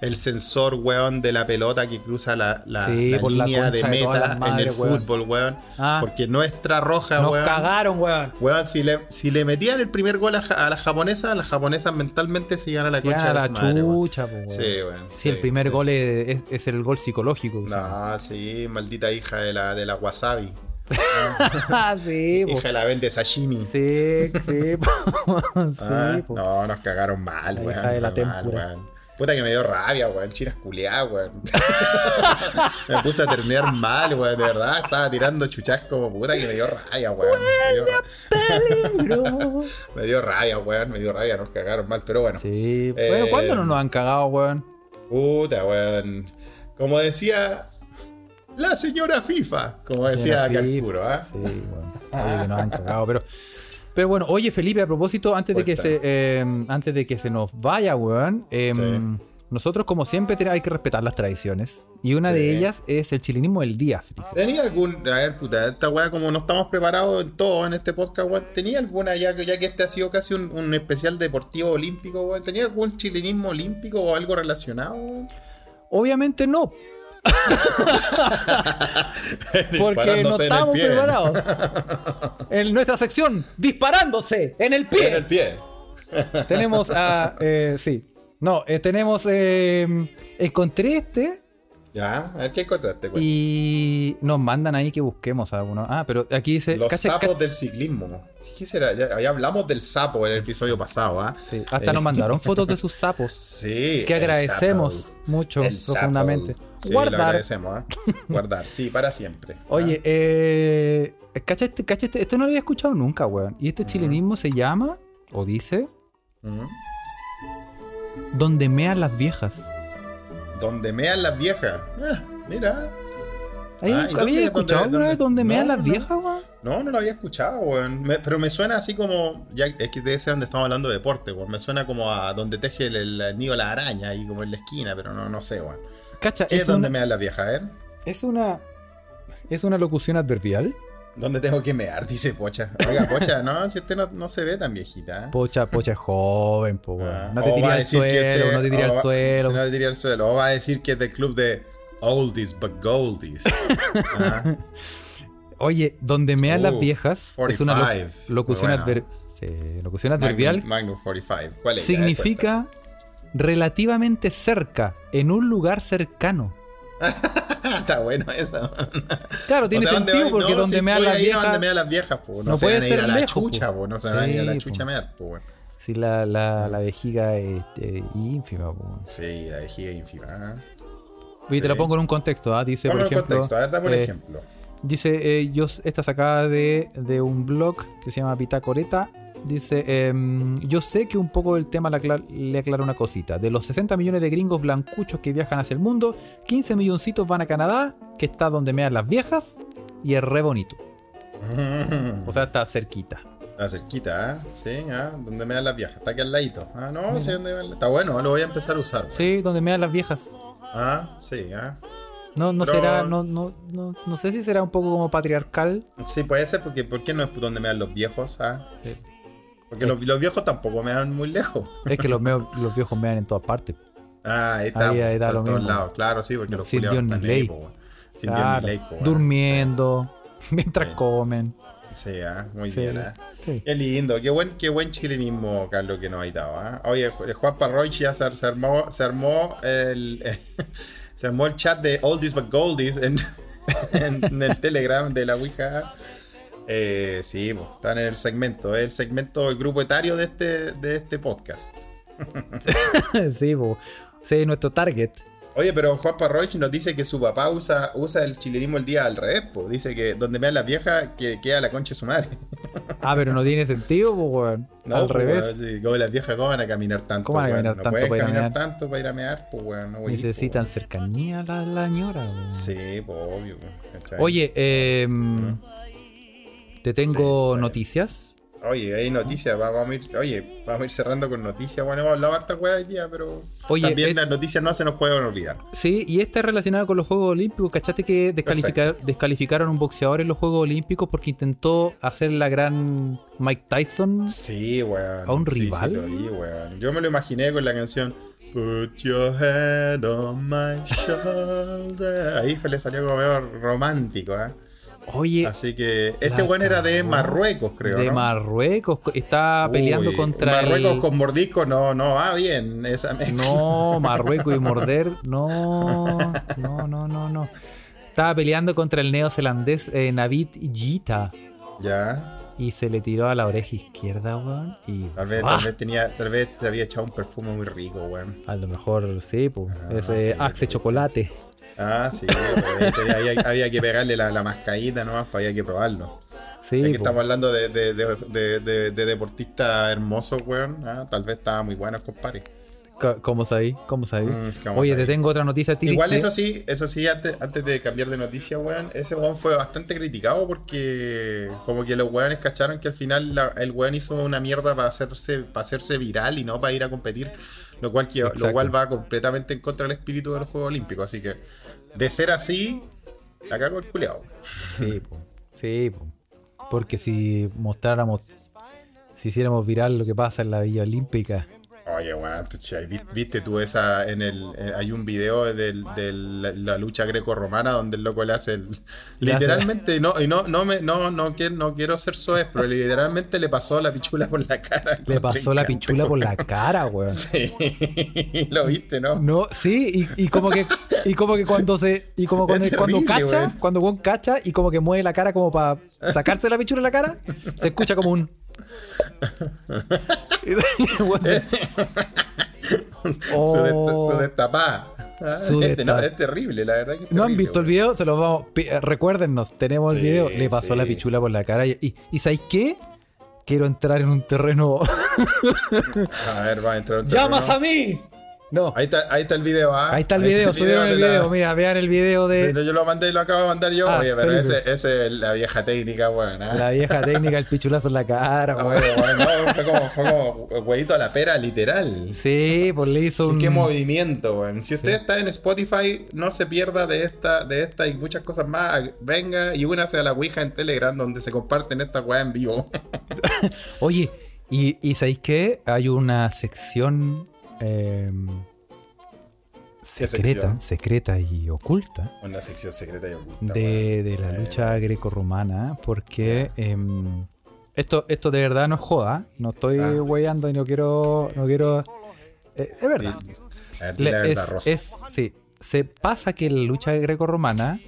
que el sensor weón de la pelota que cruza la, la- Sí, la por la línea de concha de meta las en el madres, fútbol weón Ah. porque nuestra roja Nos weón cagaron, weón. Weón, si le, si le metían el primer gol a, a las japonesas, las japonesas mentalmente se iban a la Ya concha de la su madre, chucha, weón. Sí, weón. Si el sí, primer sí. gol es, es- el gol psicológico. o sea. No, sí, maldita hija de la, de la wasabi. Sí, po. Hija de la vende sashimi. Sí, sí, po. sí, Ah, po. no, nos cagaron mal, weón. hija de la mal, tempura. Puta que me dio rabia, weón. Chinas culiadas, weón. me puse a terminar mal, weón. De verdad, estaba tirando chuchas como puta que me dio rabia, weón. Me dio, Peligro. me dio rabia, weón. Me dio rabia, nos cagaron mal. Pero bueno. Sí, Eh, bueno, ¿cuándo no nos han cagado, weón? Puta, weón. Como decía la señora FIFA. Como decía. Calcuro, ¿ah? Sí, bueno. Oye, que nos han cagado, pero. Pero bueno, oye Felipe, a propósito, antes de que se eh, antes de que se nos vaya, weón, eh, Sí. nosotros como siempre hay que respetar las tradiciones. Y una Sí. de ellas es el chilenismo del día, Felipe. ¿Tenía algún. A ver, puta, esta weá, como no estamos preparados en todo en este podcast, weón. ¿Tenía alguna, ya, que- ya que este ha sido casi un, un especial deportivo olímpico, weón? ¿Tenía algún chilenismo olímpico o algo relacionado, weón? Obviamente no, porque no pie. preparados. En nuestra sección, disparándose en el pie. En el pie. Tenemos a. eh, sí. No, eh, tenemos. eh, encontré este Ya, a ver qué encontraste, weón. y nos mandan ahí que busquemos alguno. Ah, pero aquí dice. Los cacha- sapos ca- del ciclismo. ¿Qué será? Ya, ya hablamos del sapo en el episodio pasado, ¿ah? Sí, hasta Eh, nos mandaron fotos de sus sapos. Sí. Que agradecemos sapo. mucho, El sapo. profundamente. Sí, lo Guardar. agradecemos, ¿ah? Guardar, sí, para siempre. Oye, eh. Cacha este, cacha este- esto no lo había escuchado nunca, weón. Y este chilenismo se llama, o dice, Ujú. Donde mean las viejas. Donde mean las viejas. Ah, mira. ¿Ahí Ah, ¿y dónde- ¿Había dónde- escuchado alguna dónde- vez donde no, mean las no. viejas, weón? No, no lo había escuchado, weón. Pero me suena así como. Ya, es que debe ser donde estamos hablando de deporte, weón. Me suena como a donde teje el, el nido la araña, ahí como en la esquina, pero no, no sé, weón. Cacha, ¿Qué es, es, donde una, me dan las viejas, eh? es una. Es una locución adverbial. ¿Dónde tengo que mear? Dice Pocha. Oiga, Pocha, no, si usted no, no se ve tan viejita. ¿eh? Pocha, pocha es joven, po. Ah, No te a al suelo, este- no te tira o al suelo. No te tira al suelo. O va a decir que es del club de Oldies but Goldies. Ah, Oye, donde mean las Uh, viejas es una lo- 45, locución, adver- sí, locución adverbial. Magnum, Magnum 45. ¿Cuál es? Significa relativamente cerca, en un lugar cercano. Está bueno eso. Claro, tiene O sea, ¿dónde sentido porque no, donde sí, mean las donde viejas. mean las viejas, po. No, no se puede van a ir ser a la lejos, chucha, po. po. No se van a ir a la Sí, chucha mear. Sí, la, la, la vejiga es eh, ínfima. po. Sí, la vejiga ínfima. ¿ah? Oye, te Sí. la pongo en un contexto. ¿ah? Dice, por ejemplo. contexto, a ver, da por eh, ejemplo. Dice, eh, yo, esta sacada de, de un blog que se llama Pitacoreta. Dice, em, yo sé que un poco del tema le, aclar- le aclara una cosita. De los 60 millones de gringos blancuchos que viajan hacia el mundo, 15 milloncitos van a Canadá, que está donde mean las viejas, y es re bonito. O sea, está cerquita. La cerquita, ¿ah? Sí, ¿ah? Donde me dan las viejas. Está aquí al ladito. Ah, no, sí, donde me dan- Está bueno, lo voy a empezar a usar. weón. Sí, donde mean las viejas. Ah, sí, ¿ah? No, no Pero- será, no, no, no, no sé si será un poco como patriarcal. Sí, puede ser, porque ¿por qué no es donde me dan los viejos? ¿ah? Sí. Porque los, los viejos tampoco me dan muy lejos. Es que los, viejos mean en todas partes. Ah, ahí está. Ahí- ahí lo todos mismo. lados. Claro, sí, porque los culiados están ley. ahí, po. Sin Claro, ley, po, durmiendo, mientras Sí. comen. Sí, ah, muy Sí, bien, ah. sí. Qué lindo, qué buen, qué buen chilenismo, Carlos, que nos ha dado. ¿ah? Oye, Ju- Juan Parroich ya se, se armó, se armó el se armó el chat de Oldies but Goldies en, en- en el Telegram de la Ouija. Eh, sí, po, están en el segmento, es el segmento, el grupo etario de este, de este podcast. sí, po. Sí, nuestro target. Oye, pero Juan Parroich nos dice que su papá usa, usa el chilenismo el día al revés, po. dice que donde vean las viejas que queda la concha de su madre. Ah, pero no tiene sentido, po, weón. No, Al pues, revés. weón, sí, como las viejas, ¿cómo van a caminar tanto? ¿Cómo van a weón? caminar no tanto pueden para ir a caminar mear? tanto para ir a mear, pues, weón. No a ir, Necesitan pues, cercanía la, la señora. weón. weón. Sí, pues, obvio. pues. Oye, em, te tengo Sí, noticias. Oye, hay noticias, va- vamos a ir, oye, vamos a ir cerrando con noticias. Bueno, hemos hablado harta weá día, pero Oye, también eh, las noticias no se nos pueden olvidar. Sí, y esta es relacionada con los Juegos Olímpicos. ¿Cachaste que descalificar, descalificaron a un boxeador en los Juegos Olímpicos porque intentó hacer la gran Mike Tyson? Sí, weón. ¿A un Sí, sí, rival? lo vi, weón. Yo me lo imaginé con la canción Put your head on my shoulder. Ahí le salió como medio romántico, ¿eh? Oye, Así que este weón era de. Marruecos, creo. de ¿no? Marruecos. co- Está peleando Uy, contra Marruecos el... con mordisco no, no va bien. Esa mezcla. No, Marruecos y morder. No, no, no, no, no. Estaba peleando contra el neozelandés eh, Navid Gita. Ya. Y se le tiró a la oreja izquierda, weón. Y Tal vez, ¡ah! tal vez tenía, tal vez se había echado un perfume muy rico, weón. A lo mejor sí, pues. Ah, Ese sí, Axe sí. Chocolate. Ah, sí, pues, había, había que pegarle la, la mascadita nomás, para había que probarlo. Sí, que estamos hablando de, de, de, de, de- de deportistas hermosos, weón. ah, tal vez estaba muy buenos, compadre. Co- ¿Cómo sabí? ¿Cómo sabí? Mm, ¿cómo Oye, te tengo otra noticia triste. Igual eso sí, eso sí, antes, antes de cambiar de noticia, weón, ese weón fue bastante criticado porque como que los weones cacharon que al final la- el weón hizo una mierda para hacerse, para hacerse viral y no para ir a competir, lo cual, que, lo cual va completamente en contra del espíritu de los Juegos Olímpicos. Así que, de ser así, la cago el culeado. Sí, po. Sí, po. Porque si mostráramos, si hiciéramos viral lo que pasa en la Villa Olímpica. Oye, weón, viste tú esa en el. eh, hay un video de la, la lucha greco-romana donde el loco le hace el. Le hace- literalmente, no, y no, no me, no, no, quiero, no quiero ser soez, pero literalmente le pasó la pichula por la cara. Le pasó la pichula por la cara, weón. Sí, lo viste, ¿no? No, sí, y, y como que y como que cuando se y como cuando, cuando cacha, weón. cuando Juan cacha y como que mueve la cara como para sacarse la pichula de la cara, se escucha como un Su, Oh. su destapada. Ah, Su es, no, es terrible, la verdad que es ¿No han visto el video? Se los vamos. eh, Recuérdennos, tenemos el video. Le pasó sí. la pichula por la cara. Y, y, ¿y ¿sabéis qué? Quiero entrar en un terreno. A ver, va a entrar un ¡Llamas terreno. a mí! No. Ahí está, ahí está el video, ¿ah? Ahí está el video, subieron el video. Mira, vean el video de Sí, Yo lo mandé y lo acabo de mandar yo. Ah, Oye, pero ese, ese es la vieja técnica, weón. ¿ah? la vieja técnica, el pichulazo en la cara, Ah, weón. bueno, bueno, no, fue como, fue como huevito a la pera, literal. Sí, pues le hizo un. Qué movimiento, weón. Si usted está en Spotify, no se pierda de esta, de esta y muchas cosas más. Venga y únase a la Ouija en Telegram donde se comparten estas weas en vivo. Oye, y, y ¿sabéis qué? Hay una sección eh, secreta, secreta y oculta Una sección secreta y oculta. de, de la lucha grecorromana, porque em, esto, esto de verdad no es joda, no estoy Ah. weyando y no quiero, no quiero, eh, es verdad. weón. A ver, Le- dile la verdad, es, Rosa. es- sí, se pasa que la lucha grecorromana,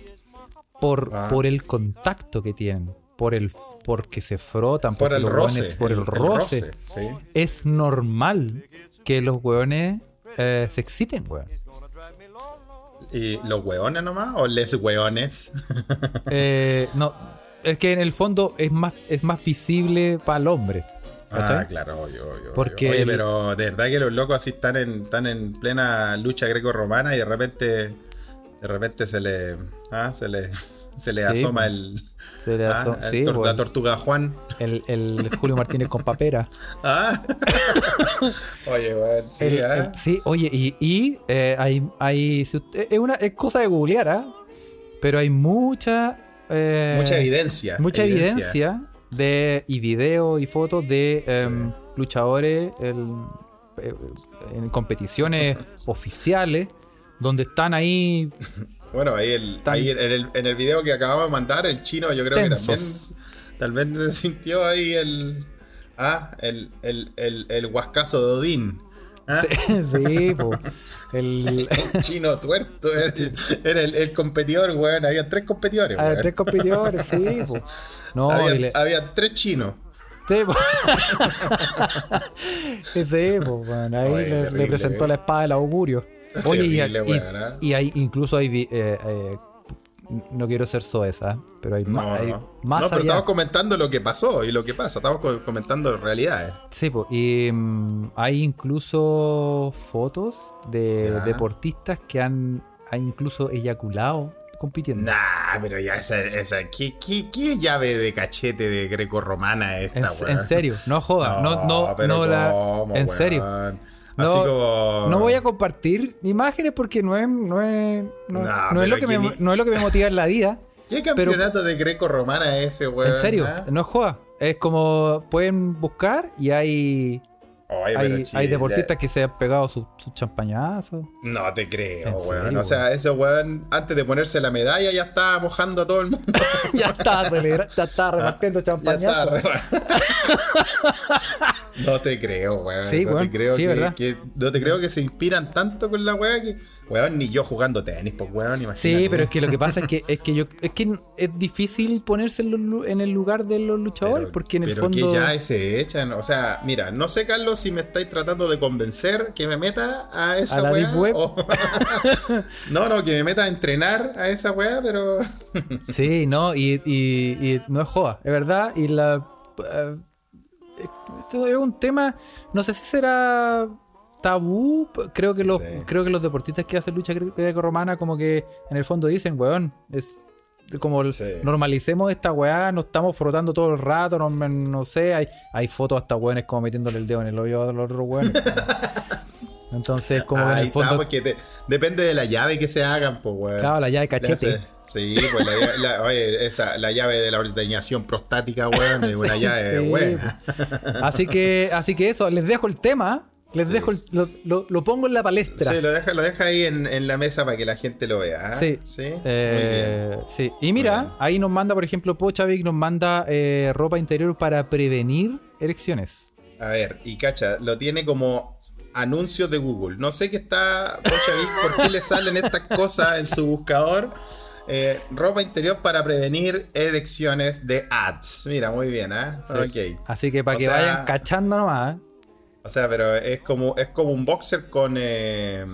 por, Ah. por el contacto que tienen, por el porque se frotan, por el los roce. hueones- por el, roce, sí. es normal que los hueones eh, se exciten, weón. ¿Y los hueones nomás? ¿O les hueones? Eh, no, es que en el fondo es más, es más visible para el hombre. Ah, claro, obvio, obvio. Porque Oye, pero de verdad que los locos así están en, están en plena lucha greco-romana y de repente, de repente se le, ah, se le, se le Sí, asoma el, Se le ah, aso- el sí, tor- la tortuga Juan. el, el Julio Martínez con papera. Ah. Oye, weón, sí, El- ah. sí, oye, y, y, eh, hay, hay si usted- es una es cosa de googlear, ¿ah? Pero hay mucha eh, mucha evidencia. mucha evidencia, de y video y fotos de em, luchadores eh, en competiciones oficiales donde están ahí Bueno, ahí, el, ahí en, el, en el video que acabamos de mandar, el chino yo creo Tensos. que también tal vez sintió ahí el, ah, el, el, el, el huascazo de Odín. Ah, sí, sí, po. el, El chino tuerto era, el, era el- el competidor, weón. Había tres competidores, a ver, weón. tres competidores, sí, po. no, había, le- había tres chinos. Sí, po. Sí, po, bueno, ahí Oye, le, presentó eh. la espada del augurio. Oye, y, Terrible, y- ¿ah? y hay incluso hay eh, eh, no quiero ser soesa, pero hay, No, hay no. más No, pero allá. estamos comentando lo que pasó y lo que pasa. Estamos co- comentando realidades. Sí, po, y mm, hay incluso fotos de Ya. deportistas que han, han incluso eyaculado compitiendo. Nah, pero ya esa, esa ¿qué, qué, qué llave de cachete de greco-romana es En, esta, en weón? serio, no joda, no, no, pero no la, ¿cómo, en weón? serio. Así No, como. no voy a compartir imágenes porque no es, no es, no, Nah, no es lo que me, ni- no es lo que me motiva en la vida. ¿Qué campeonato de greco-romana es ese, weón? En serio, ¿Ah? no es joda. Es como pueden buscar y hay, hay, deportistas que se han pegado sus su champañazos. No te creo, ¿En weón. serio, o sea, ese weón, antes de ponerse la medalla, ya estaba mojando a todo el mundo. ya está, celebra- ya está repartiendo Ah, ya champañazos. estaba. No te creo, weón. Sí, no weón, te creo sí, que, no te creo que se inspiran tanto con la weá que. Weón, ni yo jugando tenis, pues weón, imagínate. Sí, pero es que lo que pasa es que es que yo es que es difícil ponerse en, los lu- en el lugar de los luchadores Pero- porque en el pero fondo que ya se echan. O sea, mira, no sé, Carlos, si me estáis tratando de convencer que me meta a esa ¿A la weá. Web? o- no, no, que me meta a entrenar a esa weá, pero. Sí, no, y, y- y no es joda, es verdad. Y la. eh, esto es un tema. No sé si será tabú. Creo que los, Sí. creo que los deportistas que hacen lucha greco-romana, como que en el fondo dicen, weón, es. Como Sí. normalicemos esta weá, nos estamos frotando todo el rato, no, no sé, hay, hay fotos hasta weones como metiéndole el dedo en el hoyo a los otros weones. Entonces, como en está, porque te- depende de la llave que se hagan, pues weón. claro, la llave cachete. Sí, pues la, llave- la- oye, esa, la llave de la ordeñación prostática, weón, es una Sí, llave sí, buena. Así que, así que eso, les dejo el tema, les dejo el- lo, lo- lo pongo en la palestra. Sí, lo deja, lo deja ahí en, en la mesa para que la gente lo vea. ¿ah? Sí. Sí, Eh, sí. Y mira, bien. ahí nos manda, por ejemplo, Pochavic nos manda eh, ropa interior para prevenir erecciones. muy bien. A ver, y cacha, lo tiene como anuncios de Google. No sé qué está Pochavic, por qué le salen estas cosas en su buscador. Eh, ropa interior para prevenir erecciones de ads. Mira, muy bien, ¿ah? Ok. Así que para O que sea- vayan cachando nomás. ¿eh? O sea, pero es como, es como un boxer con, eh,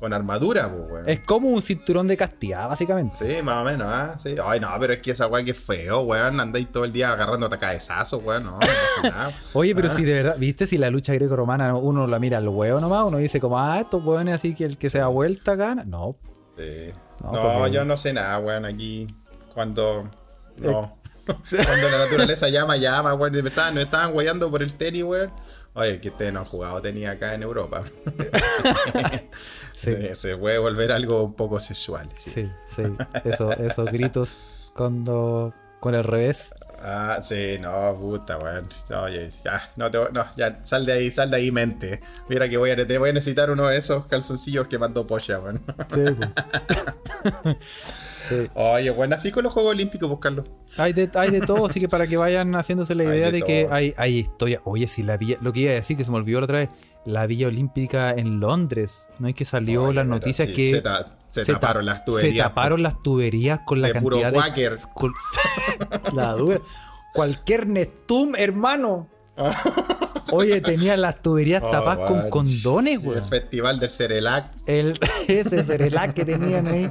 con armadura, pues. Es como un cinturón de castidad, básicamente. Sí, más o menos, ¿ah? Sí. Ay, no, pero es que esa weá que es feo, weón. Andáis todo el día agarrando a cabezazos, weón. No, no nada. Oye, pero Ah. si de verdad, ¿viste? Si la lucha greco-romana uno la mira al huevo nomás, uno dice como, ah, estos hueones así que el que se da vuelta gana. No. Sí. No, No, porque- yo no sé nada, weón. Aquí, cuando. No. cuando la naturaleza llama, llama, weón. Me estaban, me estaban por el tenis, weón. Oye, que ustedes no han jugado tenis acá en Europa. se, se puede volver algo un poco sexual. sí. Sí, sí. Eso, esos gritos cuando con el revés. Ah, sí, no, puta, weón. Oye, ya, no, te, no, ya, sal de ahí, sal de ahí, mente. Mira que voy a, te voy a necesitar uno de esos calzoncillos que mandó Pocha, weón. Sí. Sí. Oye, bueno, así con los Juegos Olímpicos, buscarlo. Hay de, hay de todo, así que para que vayan haciéndose la Hay idea de de, que hay, hay historia. Oye, si la villa, lo que iba a decir que se me olvidó la otra vez, la Villa Olímpica en Londres, ¿no es que salió Oye, las noticias sí, que se ta- se ta- taparon las tuberías, Se taparon las tuberías con la de puro cantidad de Quaker. con- la dura. Cualquier Nestum, hermano. Oye, tenía las tuberías Oh, tapadas con condones, El güey. festival del Cerelac. El, ese Cerelac que tenían ahí.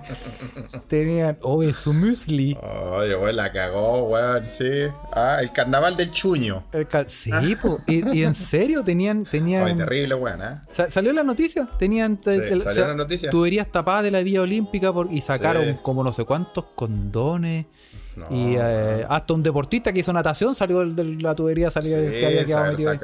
Tenían, oye, su muesli. Oye, weón, la cagó, weón, sí. Ah, el carnaval del chuño. El cal- sí, po. Y, y en serio tenían. tenían Ay, terrible, weón, ¿eh? Sa- ¿Salió la noticia? Tenían te- Sí, el- salió la noticia. tuberías tapadas de la vía olímpica por- y sacaron Sí. como no sé cuántos condones. No, y eh, hasta un deportista que hizo natación salió de la tubería, salió Sí, que había quedado saca- metido ahí.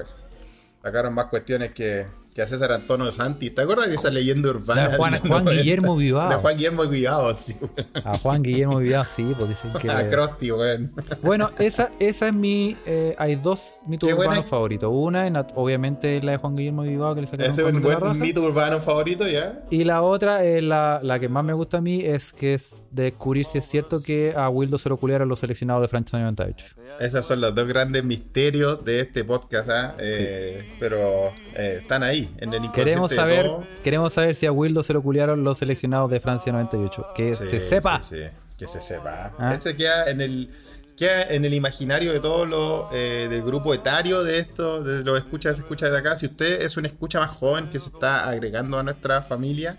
Saca- sacaron más cuestiones que, que a César Antonio Santi. ¿Te acuerdas de esa leyenda urbana? De Juan- los Juan 90? Guillermo Vivao. De Juan Guillermo Vivao, sí. A Juan Guillermo Vivado, sí, pues dicen que. A Krusty, weón. Bueno, esa, esa es mi. eh, hay dos mitos urbanos favoritos. Una, en obviamente, la de Juan Guillermo Vivado, que le sacaron Ese es un buen mito urbano favorito, ¿ya? Y la otra, es la, la que más me gusta a mí, es que es de descubrir si es cierto que a Wildo se lo culiaron los seleccionados de Francia 98. Esos son los dos grandes misterios de este podcast, ¿ah? Eh, Pero eh, están ahí, en el inconsciente Queremos saber, todo. queremos saber si a Wildo se lo culiaron los seleccionados de Francia 98. Que Sí, se sepa. sí, sí, que se sepa. Ah. Queda en el queda en el imaginario de todos los eh, del grupo etario de esto, de los escuchas, escuchas de acá. Si usted es una escucha más joven que se está agregando a nuestra familia,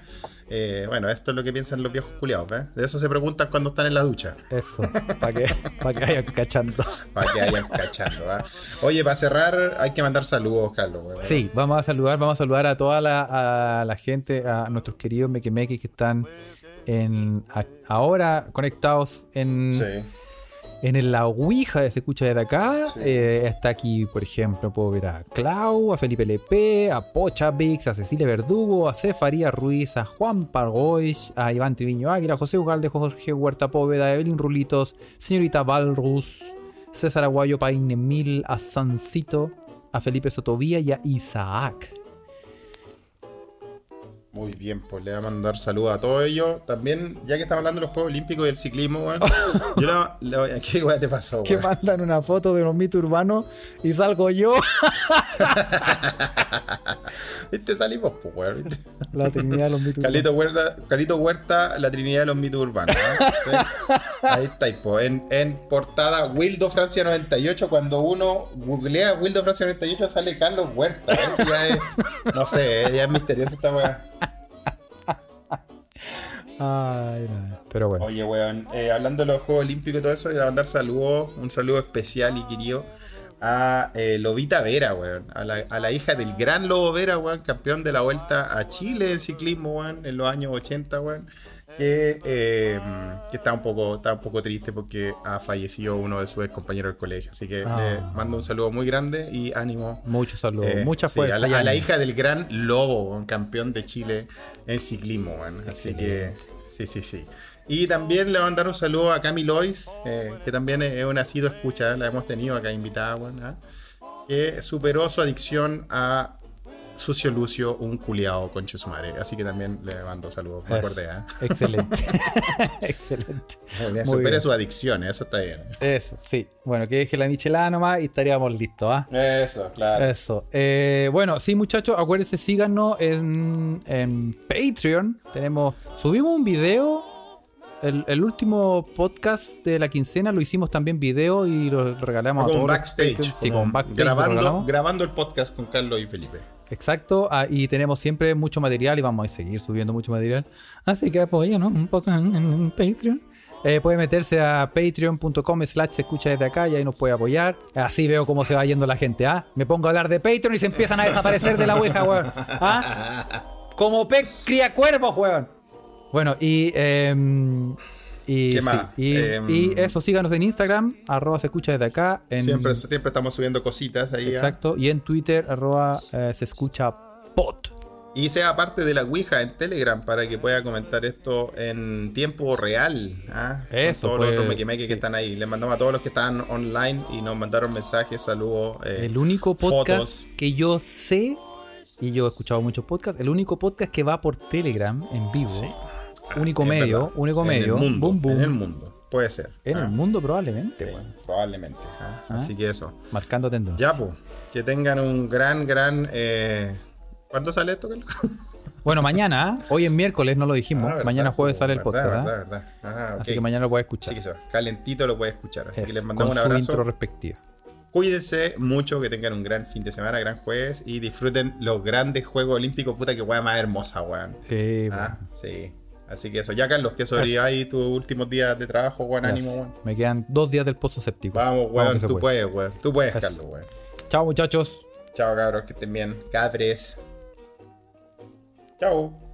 eh, bueno, esto es lo que piensan los viejos culiados, ¿ves? De eso se preguntan cuando están en la ducha, Eso, para que, pa' que vayan cachando. para que vayan cachando. ¿ah? Oye, para cerrar, hay que mandar saludos, Carlos. weón. Sí, vamos a saludar, vamos a saludar a toda la, a la gente, a nuestros queridos mequemeques que están en, a- ahora conectados en, Sí. En el- la Ouija de Se Escucha desde acá. Eh, está aquí, por ejemplo, puedo ver a Clau, a Felipe Lepe, a Pocha Vix, a Cecilia Verdugo, a Cefaría Ruiz, a Juan Pargois, a Iván Triviño Águila, a José Ugalde, Jorge Huerta Póveda, a Evelyn Rulitos, señorita Valrus, César Aguayo Paine Mil, a Sancito, a Felipe Sotovía y a Isaac. Muy bien, pues le voy a mandar saludos a todos ellos. También, ya que estamos hablando de los Juegos Olímpicos y del ciclismo, weón, yo le- le voy a- ¿Qué weá te pasó, Que weón? mandan una foto de los mitos urbanos y salgo yo. ¿Viste? Salimos, pues, weón. ¿viste? La Trinidad de los mitos urbanos. Calito Huerta, Calito Huerta, la Trinidad de los mitos urbanos. ¿no? Sí. Ahí está, po. En, en portada Wildo Francia 98, cuando uno googlea Wildo Francia 98 sale Carlos Huerta. Eso ya es, no sé, eh, ya es misterioso esta weá. Ay, no. Pero bueno. Oye, weón, eh, hablando de los Juegos Olímpicos y todo eso, voy a mandar saludos, un saludo especial y querido a eh, Lobita Vera, weón. A la, a la hija del gran Lobo Vera, weón, campeón de la vuelta a Chile en ciclismo, weón, en los años 80, weón. Que, eh, que está, un poco, está un poco triste porque ha fallecido uno de sus compañeros del colegio. Así que Ah. le mando un saludo muy grande y ánimo. Muchos saludos, eh, mucha sí, fuerza. a, la, a hija del gran Lobo, campeón de Chile en ciclismo. Así que, sí, sí, sí. Y también le voy a mandar un saludo a Cami Lois, eh, que también es una sido escucha, la hemos tenido acá invitada, weón, ¿ah? que superó su adicción a Sucio Lucio, un culiao conche su madre. Así que también le mando saludos, me acordé, ¿ah? Excelente. Excelente. Muy supere bien. sus adicciones, eso está bien. Eso, sí. Bueno, que deje la michelada nomás y estaríamos listos, ¿ah? Eso, claro. Eso. Eh, bueno, sí, muchachos, acuérdense, síganos en, en Patreon. Tenemos. Subimos un video el, el último podcast de la quincena lo hicimos también video y lo regalamos a Con todos. los backstage. Sí, con backstage. grabando, grabando el podcast con Carlos y Felipe. Exacto, ah, y tenemos siempre mucho material y vamos a seguir subiendo mucho material. Así que apóyanos un poco en, Patreon. Eh, puede meterse a patreon.com slash se escucha desde acá y ahí nos puede apoyar. Así veo cómo se va yendo la gente, ¿ah? Me pongo a hablar de Patreon y se empiezan a desaparecer de la ouija, weón. ¿Ah? Como pez cría cuervos, weón. Bueno, y... em, y, ¿Qué sí, más? y, Em, y eso, síganos en Instagram, arroba se escucha desde acá. En, Siempre, siempre estamos subiendo cositas ahí. ¿ah? Exacto. Y en Twitter, arroba eh, se escucha pot. Y sea parte de la Ouija en Telegram para que pueda comentar esto en tiempo real. ¿ah? Con Eso, todos pues, los otros mequimeques sí. que están ahí. Les mandamos a todos los que están online y nos mandaron mensajes, saludos. eh, El único podcast fotos. que yo sé, y yo he escuchado muchos podcasts, el único podcast que va por Telegram en vivo. Único Es medio, verdad. único En medio. el mundo, boom, boom. En el mundo. Puede ser. En ah, el mundo probablemente. Probablemente. ¿ah? Así que eso. Marcando tendencia. Ya, pues. Que tengan un gran, gran. Eh... ¿Cuándo sale esto? Bueno, mañana, ¿ah? hoy es miércoles, no lo dijimos. Ah, verdad, mañana jueves po, sale el verdad, podcast. ¿ah? Verdad, verdad. Ajá, Así ok. que mañana lo puedes escuchar. Así que eso, calentito lo puedes escuchar. Así que les mandamos con un su abrazo. intro respectiva. Cuídense mucho, que tengan un gran fin de semana, gran jueves y disfruten los grandes Juegos Olímpicos. Puta que weá más hermosa, weón. Sí, Ah, sí. Así que eso. Ya, Carlos, que ahí tus últimos días de trabajo, bueno, ánimo, weón. Me quedan dos días del pozo séptico. Vamos, weón, tú puede. puedes, weón. Tú puedes, Eso. Carlos, weón. Chao, muchachos. Chao, cabros, que estén bien. Cabres. Chao.